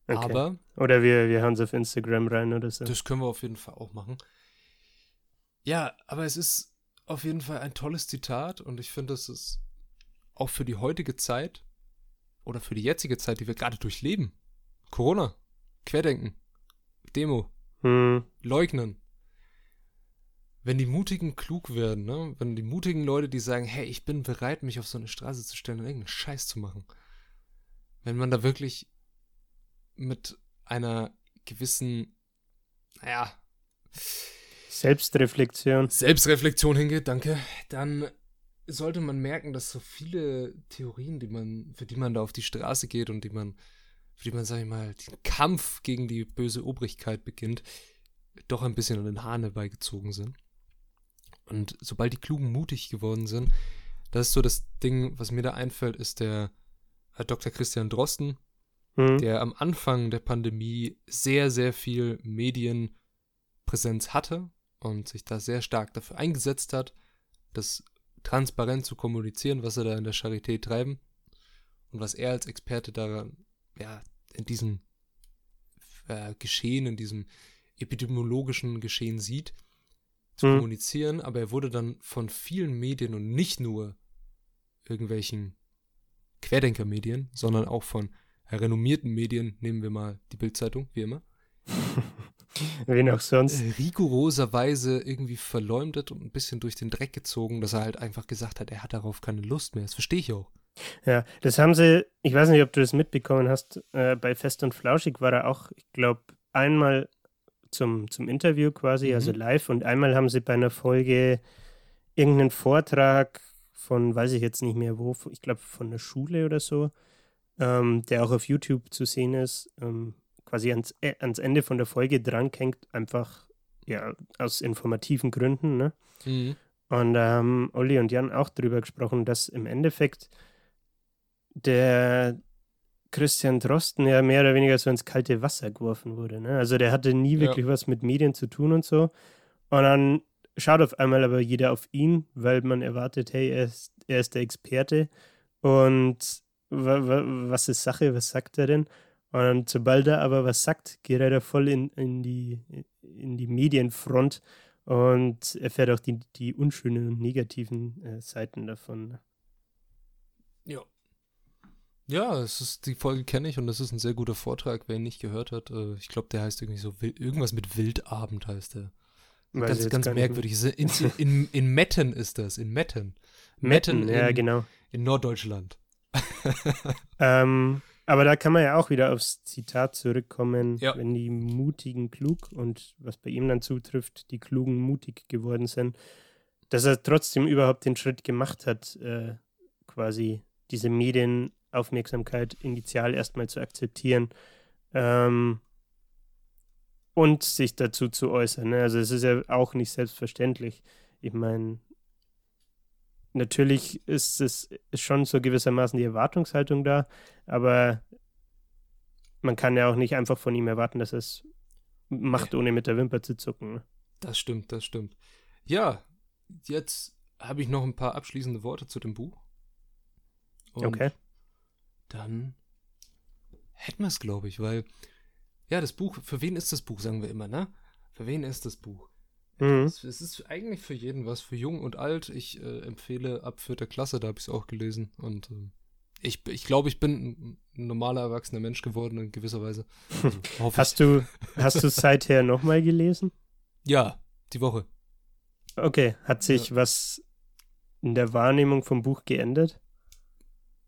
Okay. Aber Oder wir, wir hauen es auf Instagram rein oder so. das können wir auf jeden Fall auch machen. Ja, aber es ist auf jeden Fall ein tolles Zitat und ich finde, es ist auch für die heutige Zeit oder für die jetzige Zeit, die wir gerade durchleben. Corona, Querdenken, Demo, Hm, leugnen. Wenn die Mutigen klug werden, ne? wenn die mutigen Leute, die sagen, hey, ich bin bereit, mich auf so eine Straße zu stellen und irgendeinen Scheiß zu machen, wenn man da wirklich mit einer gewissen, naja, Selbstreflexion. Selbstreflexion hingeht, danke, dann sollte man merken, dass so viele Theorien, die man, für die man da auf die Straße geht und die man, für die man, sag ich mal, den Kampf gegen die böse Obrigkeit beginnt, doch ein bisschen an den Haaren herbeigezogen sind. Und sobald die Klugen mutig geworden sind, das ist so das Ding, was mir da einfällt, ist der äh, Dr. Christian Drosten, Hm, der am Anfang der Pandemie sehr, sehr viel Medienpräsenz hatte und sich da sehr stark dafür eingesetzt hat, das transparent zu kommunizieren, was er da in der Charité treiben und was er als Experte daran, ja, in diesem äh, Geschehen, in diesem epidemiologischen Geschehen sieht, zu Hm. kommunizieren, aber er wurde dann von vielen Medien und nicht nur irgendwelchen Querdenkermedien, sondern auch von renommierten Medien, nehmen wir mal die Bildzeitung, wie immer, Wen auch sonst. äh, rigoroserweise irgendwie verleumdet und ein bisschen durch den Dreck gezogen, dass er halt einfach gesagt hat, er hat darauf keine Lust mehr. Das verstehe ich auch. Ja, das haben sie, ich weiß nicht, ob du das mitbekommen hast, äh, bei Fest und Flauschig war er auch, ich glaube, einmal zum, zum Interview quasi, Mhm. also live, und einmal haben sie bei einer Folge irgendeinen Vortrag von, weiß ich jetzt nicht mehr wo, ich glaube von der Schule oder so, ähm, der auch auf YouTube zu sehen ist, ähm, quasi ans, äh, ans Ende von der Folge dranhängt, einfach ja, aus informativen Gründen, ne? Und da haben Olli und Jan auch drüber gesprochen, dass im Endeffekt der Christian Drosten ja mehr oder weniger so ins kalte Wasser geworfen wurde. Ne? Also der hatte nie Ja. wirklich was mit Medien zu tun und so. Und dann schaut auf einmal aber jeder auf ihn, weil man erwartet, hey, er ist, er ist der Experte. Und wa, wa, was ist Sache, was sagt er denn? Und dann, sobald er aber was sagt, geht er da voll in, in, die, in die Medienfront und erfährt auch die, die unschönen und negativen äh, Seiten davon. Ja. Ja, es ist, die Folge kenne ich und das ist ein sehr guter Vortrag, wer ihn nicht gehört hat. Äh, ich glaube, der heißt irgendwie so, irgendwas mit Wildabend heißt der. Weiß ganz ganz merkwürdig. In, in, in, Metten ist das, in Metten. Metten, Metten ja, genau. In Norddeutschland. ähm, aber da kann man ja auch wieder aufs Zitat zurückkommen, ja. wenn die Mutigen klug und was bei ihm dann zutrifft, die Klugen mutig geworden sind, dass er trotzdem überhaupt den Schritt gemacht hat, äh, quasi diese Medienaufmerksamkeit initial erstmal zu akzeptieren ähm, und sich dazu zu äußern. Ne? Also es ist ja auch nicht selbstverständlich. Ich meine, natürlich ist es schon so gewissermaßen die Erwartungshaltung da, aber man kann ja auch nicht einfach von ihm erwarten, dass er es macht, ohne mit der Wimper zu zucken. Ne? Das stimmt, das stimmt. Ja, jetzt habe ich noch ein paar abschließende Worte zu dem Buch. Und okay. Dann hätten wir es, glaube ich, weil, ja, das Buch, für wen ist das Buch, sagen wir immer, ne? Für wen ist das Buch? Mhm. Es, es, ist eigentlich für jeden was, für jung und alt. Ich äh, empfehle ab vierter Klasse, da habe ich es auch gelesen. Und äh, ich, ich glaube, ich bin ein normaler erwachsener Mensch geworden in gewisser Weise. Also, hast du hast du es seither nochmal gelesen? Ja, die Woche. Okay, hat sich ja. was in der Wahrnehmung vom Buch geändert?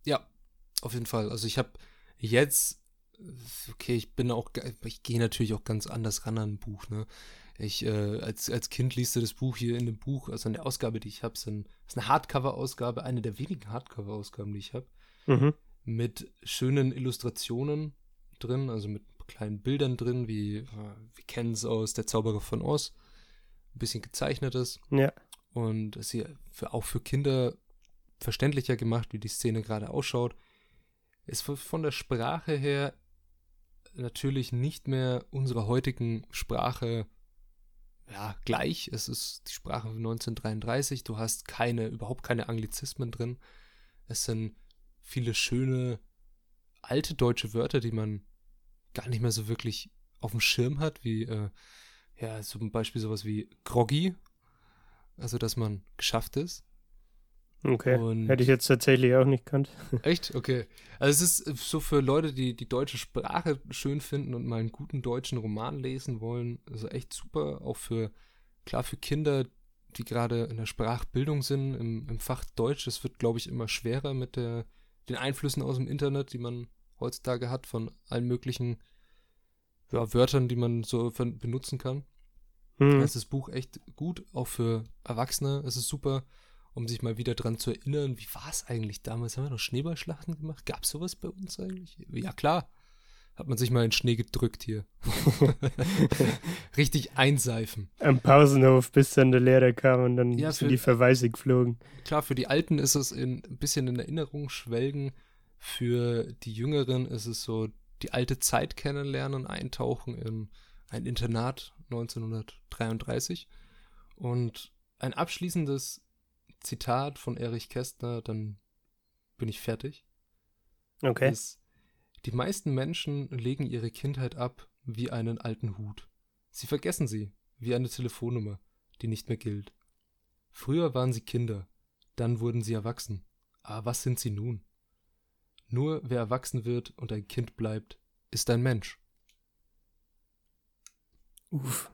Ja, auf jeden Fall. Also ich habe jetzt, okay, ich bin auch, ich gehe natürlich auch ganz anders ran an ein Buch, ne? Ich, äh, als, als Kind liest du das Buch hier in dem Buch, also in der Ausgabe, die ich habe, ist, ein, ist eine Hardcover-Ausgabe, eine der wenigen Hardcover-Ausgaben, die ich habe, mhm. mit schönen Illustrationen drin, also mit kleinen Bildern drin, wie äh, wir kennen es aus Der Zauberer von Oz, ein bisschen gezeichnetes. Ja. Und es ist für, auch für Kinder verständlicher gemacht, wie die Szene gerade ausschaut. Ist von der Sprache her natürlich nicht mehr unserer heutigen Sprache ja, gleich. Es ist die Sprache von 1933. Du hast keine, überhaupt keine Anglizismen drin. Es sind viele schöne alte deutsche Wörter, die man gar nicht mehr so wirklich auf dem Schirm hat, wie äh, ja, zum Beispiel sowas wie groggy, also dass man geschafft ist. Okay. Und Hätte ich jetzt tatsächlich auch nicht kannt. Echt? Okay. Also es ist so für Leute, die die deutsche Sprache schön finden und mal einen guten deutschen Roman lesen wollen, also echt super. Auch für, klar, für Kinder, die gerade in der Sprachbildung sind, im, im Fach Deutsch. Es wird, glaube ich, immer schwerer mit der, den Einflüssen aus dem Internet, die man heutzutage hat, von allen möglichen ja, Wörtern, die man so benutzen kann. Hm. Da ist das Buch echt gut, auch für Erwachsene. Es ist super um sich mal wieder dran zu erinnern, wie war es eigentlich damals? Haben wir noch Schneeballschlachten gemacht? Gab es sowas bei uns eigentlich? Ja, klar. Hat man sich mal in Schnee gedrückt hier. Richtig einseifen. Am Pausenhof, bis dann der Lehrer kam und dann ja, sind die Verweise geflogen. Klar, für die Alten ist es in, ein bisschen in Erinnerung schwelgen. Für die Jüngeren ist es so die alte Zeit kennenlernen, eintauchen in ein Internat 1933. Und ein abschließendes Zitat von Erich Kästner, dann bin ich fertig. Okay. Ist, die meisten Menschen legen ihre Kindheit ab wie einen alten Hut. Sie vergessen sie, wie eine Telefonnummer, die nicht mehr gilt. Früher waren sie Kinder, dann wurden sie erwachsen. Aber was sind sie nun? Nur wer erwachsen wird und ein Kind bleibt, ist ein Mensch. Uff.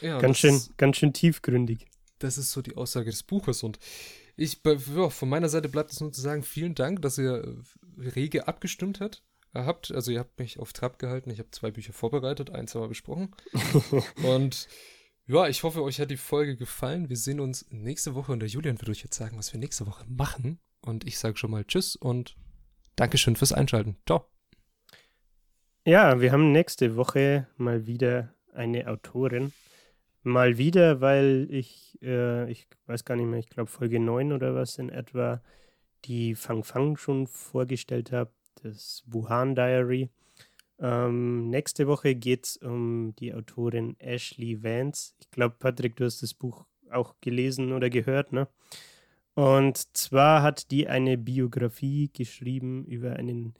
Ja, ganz, schön, ganz schön tiefgründig. Das ist so die Aussage des Buches. Und ich, ja, von meiner Seite bleibt es nur zu sagen, vielen Dank, dass ihr äh, rege abgestimmt habt. Habt, also ihr habt mich auf Trab gehalten. Ich habe zwei Bücher vorbereitet, eins haben wir besprochen. und ja, ich hoffe, euch hat die Folge gefallen. Wir sehen uns nächste Woche und der Julian wird euch jetzt sagen, was wir nächste Woche machen. Und ich sage schon mal Tschüss und Dankeschön fürs Einschalten. Ciao. Ja, wir haben nächste Woche mal wieder eine Autorin, mal wieder, weil ich, äh, ich weiß gar nicht mehr, ich glaube Folge 9 oder was in etwa, die Fang Fang schon vorgestellt habe, das Wuhan Diary. Ähm, nächste Woche geht es um die Autorin Ashley Vance. Ich glaube, Patrick, du hast das Buch auch gelesen oder gehört, ne? Und zwar hat die eine Biografie geschrieben über einen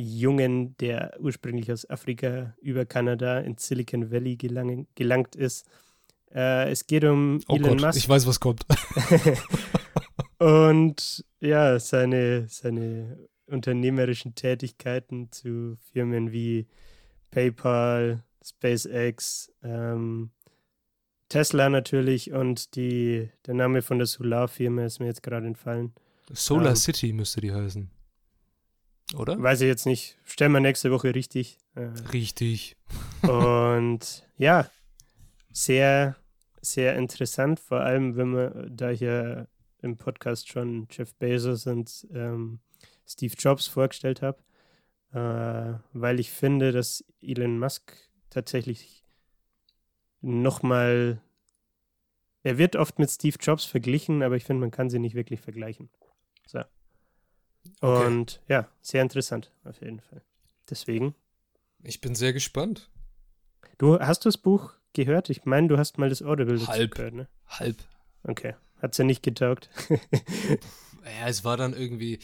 Jungen, der ursprünglich aus Afrika über Kanada ins Silicon Valley gelang, gelangt ist, Äh, es geht um Oh Elon Gott, Musk. ich weiß, was kommt. und ja, seine, seine unternehmerischen Tätigkeiten zu Firmen wie PayPal, SpaceX, ähm, Tesla natürlich und die, der Name von der Solarfirma ist mir jetzt gerade entfallen. Solar Ähm. City müsste die heißen. Oder? Weiß ich jetzt nicht. Stellen wir nächste Woche richtig. Äh, Richtig. und ja, sehr, sehr interessant, vor allem wenn man da hier im Podcast schon Jeff Bezos und ähm, Steve Jobs vorgestellt habe, äh, weil ich finde, dass Elon Musk tatsächlich nochmal, er wird oft mit Steve Jobs verglichen, aber ich finde, man kann sie nicht wirklich vergleichen. So. Okay. Und ja, sehr interessant auf jeden Fall. Deswegen. Ich bin sehr gespannt. Du hast du das Buch gehört? Ich meine, du hast mal das Audible Halb. gehört, ne? Halb. Okay. Hat's ja nicht getaugt. Ja, es war dann irgendwie.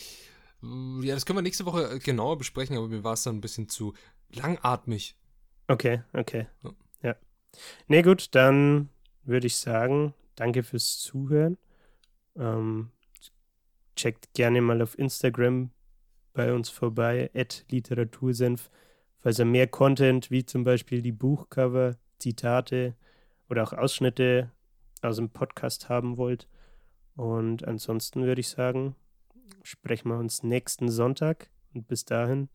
Ja, das können wir nächste Woche genauer besprechen, aber mir war es dann ein bisschen zu langatmig. okay, okay. Ja. Ja. Nee, gut, dann würde ich sagen, danke fürs Zuhören. Ähm, checkt gerne mal auf Instagram bei uns vorbei, at Literatursenf, falls ihr mehr Content, wie zum Beispiel die Buchcover, Zitate oder auch Ausschnitte aus dem Podcast haben wollt. Und ansonsten würde ich sagen, sprechen wir uns nächsten Sonntag. Und bis dahin,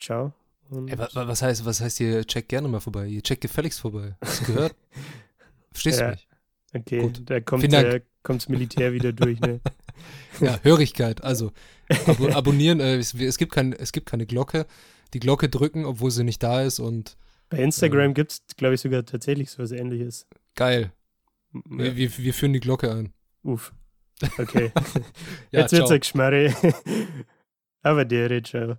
ciao. Ey, wa- wa- was heißt, was heißt ihr checkt gerne mal vorbei? Ihr checkt gefälligst vorbei. Hast du gehört? Verstehst Ja. du mich? okay, gut. da kommt Dank. der, kommt's Militär wieder durch. Ne? Ja, Hörigkeit. Also abo abonnieren. Äh, es, es, gibt kein, es gibt keine Glocke. Die Glocke drücken, obwohl sie nicht da ist und Bei Instagram gibt's, glaube ich, sogar tatsächlich so was ähnliches. geil. Ja. Wir, wir, wir führen die Glocke ein. Uff. Okay. Ja, Jetzt wird's ciao. ein Geschmarre. Aber der, ciao.